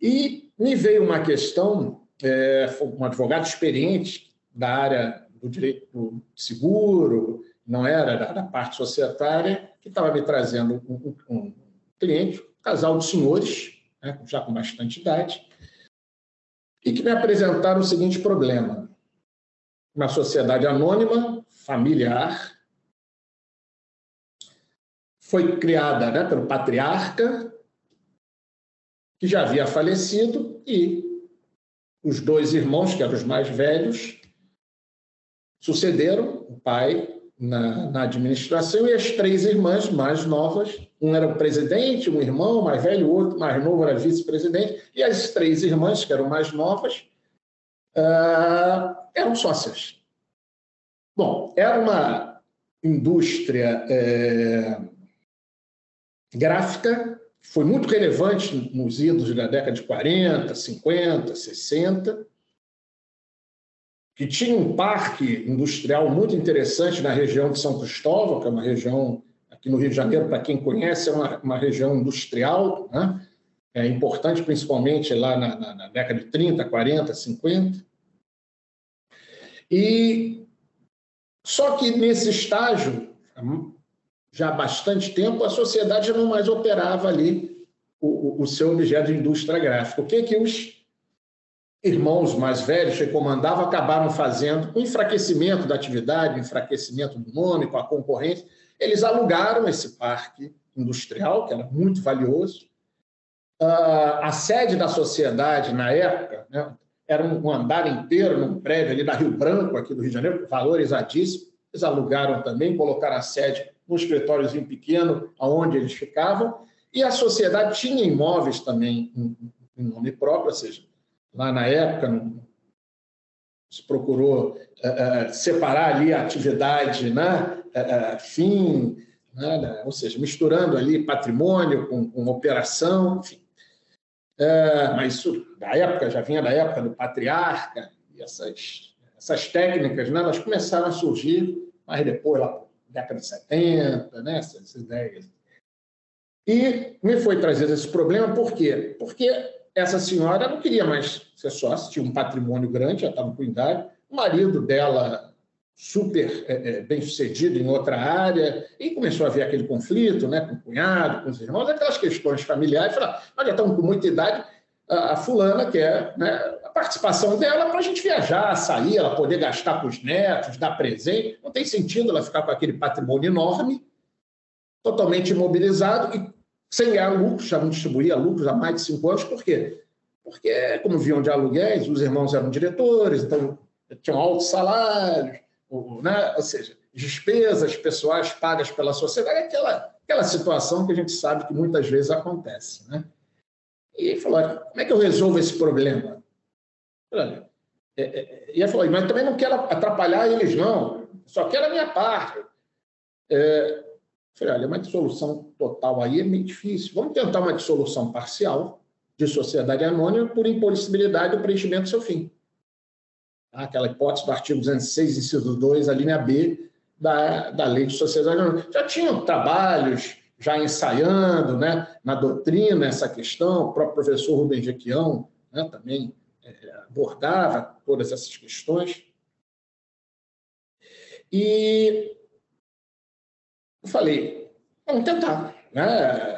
E me veio uma questão, é, um advogado experiente da área do direito seguro, não era da, da parte societária, que estava me trazendo um, um, um cliente casal de senhores, né, já com bastante idade, e que me apresentaram o seguinte problema. Uma sociedade anônima, familiar, foi criada né, pelo patriarca, que já havia falecido, e os dois irmãos, que eram os mais velhos, sucederam o pai na, na, administração e as três irmãs mais novas, um era o presidente, um irmão mais velho, o outro mais novo era vice-presidente, e as três irmãs, que eram mais novas, uh, eram sócias. Bom, era uma indústria é, gráfica, foi muito relevante nos idos da década de 40, 50, 60, que tinha um parque industrial muito interessante na região de São Cristóvão, que é uma região aqui no Rio de Janeiro, para quem conhece, é uma, uma região industrial, né? é importante principalmente lá na, na, na, década de 30, 40, 50. E só que nesse estágio, já há bastante tempo, a sociedade não mais operava ali o, o seu objeto de indústria gráfica. O que que os irmãos mais velhos que comandavam acabaram fazendo? O enfraquecimento da atividade, o enfraquecimento do nome, com a concorrência. Eles alugaram esse parque industrial, que era muito valioso. Uh, a sede da sociedade, na época, né, era um andar inteiro num prédio ali da Rio Branco, aqui do Rio de Janeiro, valorizadíssimo. Eles alugaram também, colocaram a sede num escritóriozinho pequeno, aonde eles ficavam, e a sociedade tinha imóveis também em, nome próprio, ou seja, lá na época se procurou uh, uh, separar ali a atividade né, uh, fim, né, né, ou seja, misturando ali patrimônio com, com operação, enfim. É, mas isso da época, já vinha da época do patriarca, e essas, essas técnicas, né, elas começaram a surgir, mas depois, lá década de 70, né, essas ideias. E me foi trazido esse problema, por quê? Porque essa senhora não queria mais ser sócia, tinha um patrimônio grande, já estava com idade, o marido dela super é, é, bem sucedido em outra área, e começou a haver aquele conflito né, com o cunhado, com os irmãos, aquelas questões familiares. Falaram, nós já estamos com muita idade, a, a fulana quer né, a participação dela para a gente viajar, sair, ela poder gastar com os netos, dar presente. Não tem sentido ela ficar com aquele patrimônio enorme, totalmente imobilizado e sem ganhar lucros, já não distribuía lucros há mais de cinco anos. Por quê? Porque, como viam de aluguéis, os irmãos eram diretores, então tinham altos salários, né? ou seja, despesas pessoais pagas pela sociedade, aquela, aquela situação que a gente sabe que muitas vezes acontece. Né? E ele falou: como é que eu resolvo esse problema? Olha, é, é, e ele falou: mas também não quero atrapalhar eles, não, só quero a minha parte. É, falei: olha, uma dissolução total aí é meio difícil. Vamos tentar uma dissolução parcial de sociedade anônima por impossibilidade do preenchimento do seu fim. Tá? aquela hipótese do artigo 206, inciso 2, a linha B da, da Lei de Sociedade Já tinham trabalhos já ensaiando né, na doutrina essa questão, o próprio professor Rubem Jequião né, também é, abordava todas essas questões. E eu falei, vamos tentar. Né?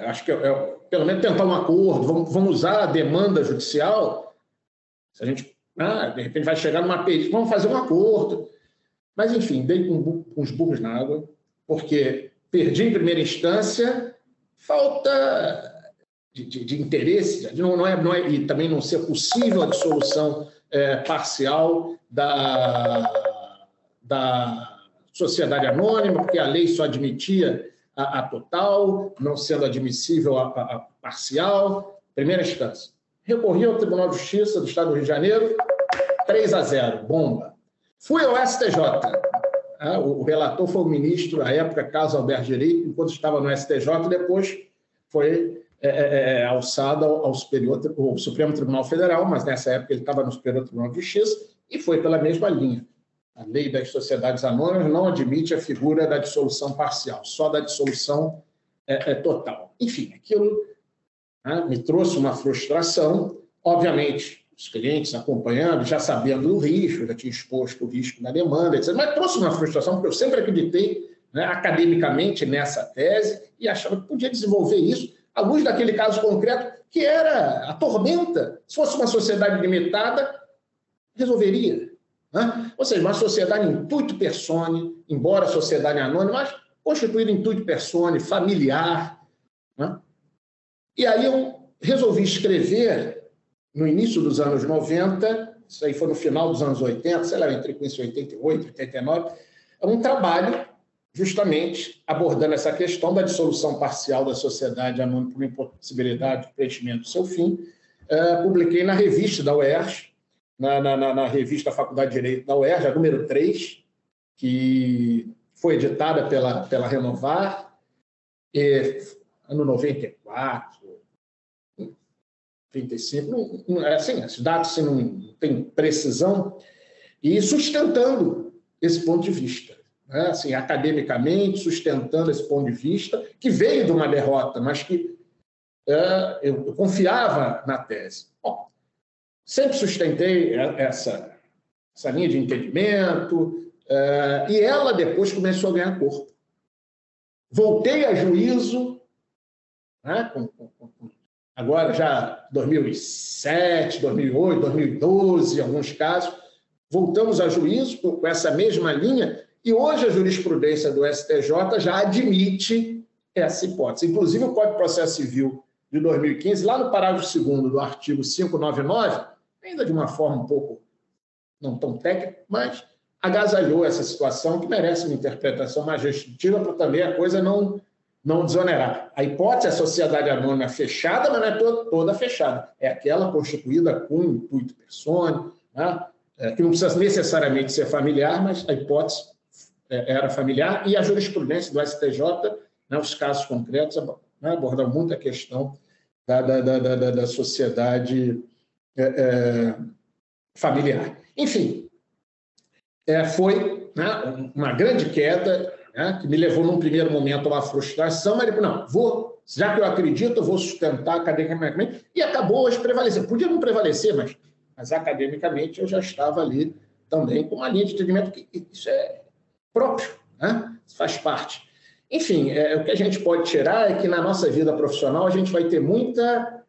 Acho que é, é, pelo menos tentar um acordo, vamos, vamos usar a demanda judicial. Se a gente ah, de repente vai chegar numa perícia, vamos fazer um acordo. Mas, enfim, dei com, com os burros na água, porque perdi em primeira instância, falta de, de, de interesse, de não, não, é, não é, e também não ser possível a dissolução é, parcial da, da sociedade anônima, porque a lei só admitia a, a total, não sendo admissível a, a, a parcial. Primeira instância. Recorri ao Tribunal de Justiça do Estado do Rio de Janeiro, 3 a 0, bomba. Fui ao STJ. Ah, o relator foi o ministro, à época, Carlos Alberto Direito, enquanto estava no STJ, depois foi é, é, é, alçado ao, superior, ao Supremo Tribunal Federal, mas nessa época ele estava no Superior Tribunal de Justiça e foi pela mesma linha. A lei das sociedades anônimas não admite a figura da dissolução parcial, só da dissolução é, é total. Enfim, aquilo né? me trouxe uma frustração. Obviamente, os clientes acompanhando, já sabendo do risco, já tinha exposto o risco da demanda, etc. Mas trouxe uma frustração, porque eu sempre acreditei né, academicamente nessa tese e achava que podia desenvolver isso à luz daquele caso concreto, que era a tormenta. Se fosse uma sociedade limitada, resolveria. Né? Ou seja, uma sociedade intuito persone, embora sociedade anônima, mas constituída intuito persone, familiar. Né? E aí eu resolvi escrever, no início dos anos 90, isso aí foi no final dos anos 80, sei lá, eu entrei com isso em 88, 89, um trabalho justamente abordando essa questão da dissolução parcial da sociedade anônima por impossibilidade de preenchimento do seu fim. Uh, publiquei na revista da UERJ, na, na, na, revista Faculdade de Direito da UERJ, a número 3, que foi editada pela, pela Renovar, e, ano 94, 35, não, é assim, os dados assim, não tem precisão, e sustentando esse ponto de vista. né, assim, academicamente, sustentando esse ponto de vista, que veio de uma derrota, mas que é, eu, eu, confiava na tese. Bom, sempre sustentei essa, essa linha de entendimento, é, e ela depois começou a ganhar corpo. Voltei a juízo, né, com, com, com, agora já 2007, 2008, 2012, em alguns casos, voltamos a juízo com essa mesma linha, e hoje a jurisprudência do STJ já admite essa hipótese. Inclusive, o Código de Processo Civil de 2015, lá no parágrafo 2 do artigo 599, ainda de uma forma um pouco não tão técnica, mas agasalhou essa situação que merece uma interpretação mais restritiva para também a coisa não, não desonerar. A hipótese é a sociedade anônima fechada, mas não é toda, toda fechada. É aquela constituída com intuito persone, né? é, que não precisa necessariamente ser familiar, mas a hipótese é, era familiar, e a jurisprudência do STJ, né, os casos concretos, né, abordam muito a questão da, da, da, da sociedade é, é, familiar. Enfim, é, foi né, uma grande queda né, que me levou, num primeiro momento, a uma frustração, mas não, vou, já que eu acredito, eu vou sustentar academicamente, e acabou hoje prevalecendo. Podia não prevalecer, mas mas academicamente eu já estava ali também com uma linha de entendimento que isso é próprio, né? Isso faz parte. Enfim, é, o que a gente pode tirar é que na nossa vida profissional a gente vai ter muita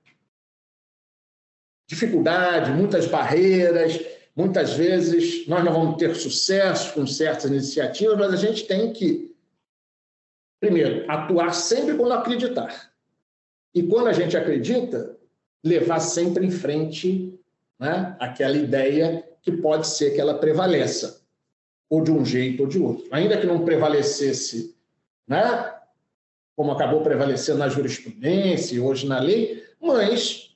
dificuldade, muitas barreiras, muitas vezes nós não vamos ter sucesso com certas iniciativas, mas a gente tem que, primeiro, atuar sempre quando acreditar. E quando a gente acredita, levar sempre em frente né? aquela ideia que pode ser que ela prevaleça, ou de um jeito ou de outro. Ainda que não prevalecesse, né? como acabou prevalecendo na jurisprudência e hoje na lei, mas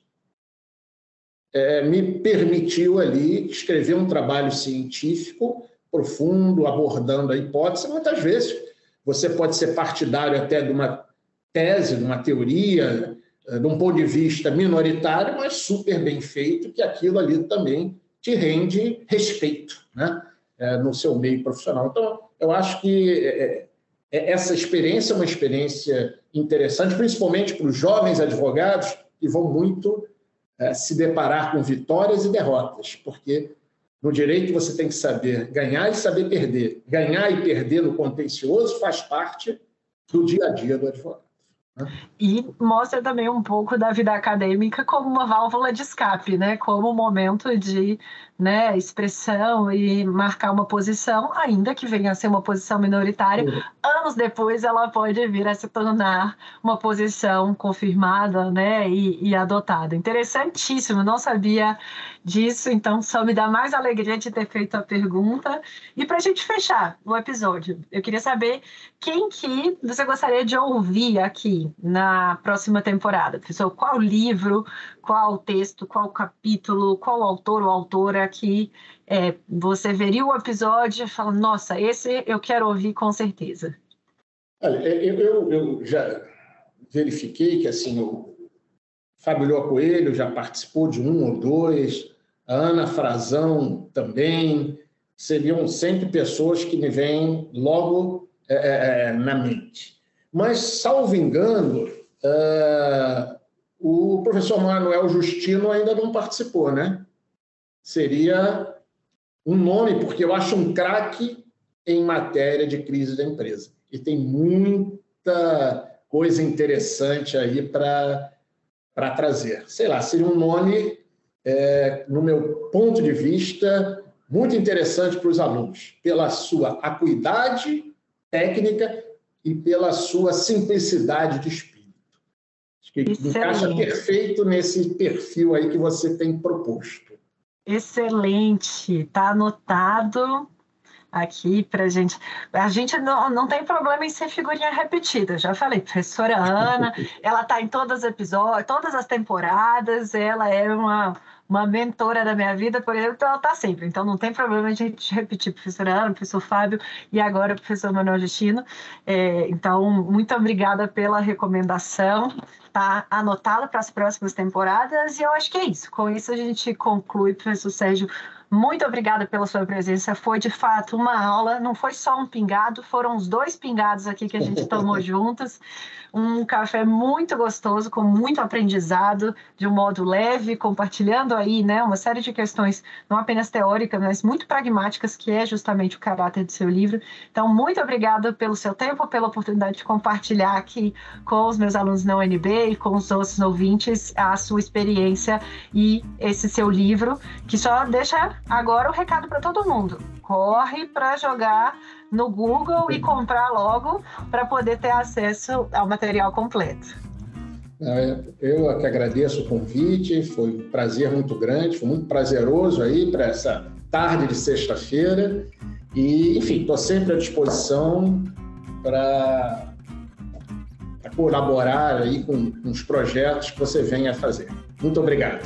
é, me permitiu ali escrever um trabalho científico profundo, abordando a hipótese. Muitas vezes você pode ser partidário até de uma tese, de uma teoria, eh, de um ponto de vista minoritário, mas super bem feito, que aquilo ali também te rende respeito né? É, no seu meio profissional. Então, eu acho que é, é, essa experiência é uma experiência interessante, principalmente para os jovens advogados que vão muito é, se deparar com vitórias e derrotas, porque no direito você tem que saber ganhar e saber perder. Ganhar e perder no contencioso faz parte do dia a dia do advogado. E mostra também um pouco da vida acadêmica como uma válvula de escape, né? Como um momento de né, expressão e marcar uma posição, ainda que venha a ser uma posição minoritária, uhum. anos depois ela pode vir a se tornar uma posição confirmada né, e, e adotada. Interessantíssimo, não sabia disso, então só me dá mais alegria de ter feito a pergunta. E para a gente fechar o episódio, eu queria saber quem que você gostaria de ouvir aqui na próxima temporada. Professor, qual livro, qual texto, qual capítulo, qual autor ou autora que é, você veria o episódio e fala, nossa, esse eu quero ouvir com certeza. Olha, eu, eu, eu já verifiquei que assim o Fábio Ló Coelho já participou de um ou dois, a Ana Frazão também, seriam sempre pessoas que me vêm logo é, é, é na mente. Mas, salvo engano, uh, o professor Manuel Justino ainda não participou, né? Seria um nome, porque eu acho um craque em matéria de crise da empresa. E tem muita coisa interessante aí para trazer. Sei lá, seria um nome, é, no meu ponto de vista, muito interessante para os alunos, pela sua acuidade técnica e pela sua simplicidade de. Acho que Excelente. encaixa perfeito nesse perfil aí que você tem proposto. Excelente, está anotado aqui para gente. A gente não, não tem problema em ser figurinha repetida. Já falei, professora Ana, <laughs> ela está em todos os episódios, todas as temporadas. Ela é uma uma mentora da minha vida, por exemplo, ela está sempre. Então não tem problema a gente <laughs> repetir professora Ana, professor Fábio e agora o professor Manuel Justino. É, então, muito obrigada pela recomendação. Está anotado para as próximas temporadas e eu acho que é isso. Com isso a gente conclui, professor Sérgio, Muito obrigada pela sua presença. Foi de fato uma aula, não foi só um pingado, foram os dois pingados aqui que a gente tomou <laughs> juntos um café muito gostoso, com muito aprendizado, de um modo leve, compartilhando aí, né, uma série de questões, não apenas teóricas, mas muito pragmáticas, que é justamente o caráter do seu livro. Então, muito obrigada pelo seu tempo, pela oportunidade de compartilhar aqui com os meus alunos na UNB e com os outros ouvintes a sua experiência e esse seu livro, que só deixa agora o recado para todo mundo. Corre para jogar no Google e comprar logo para poder ter acesso ao material completo. É, eu que agradeço o convite, foi um prazer muito grande, foi muito prazeroso aí para essa tarde de sexta-feira. E, enfim, estou sempre à disposição para colaborar aí com, com os projetos que você venha fazer. Muito obrigado.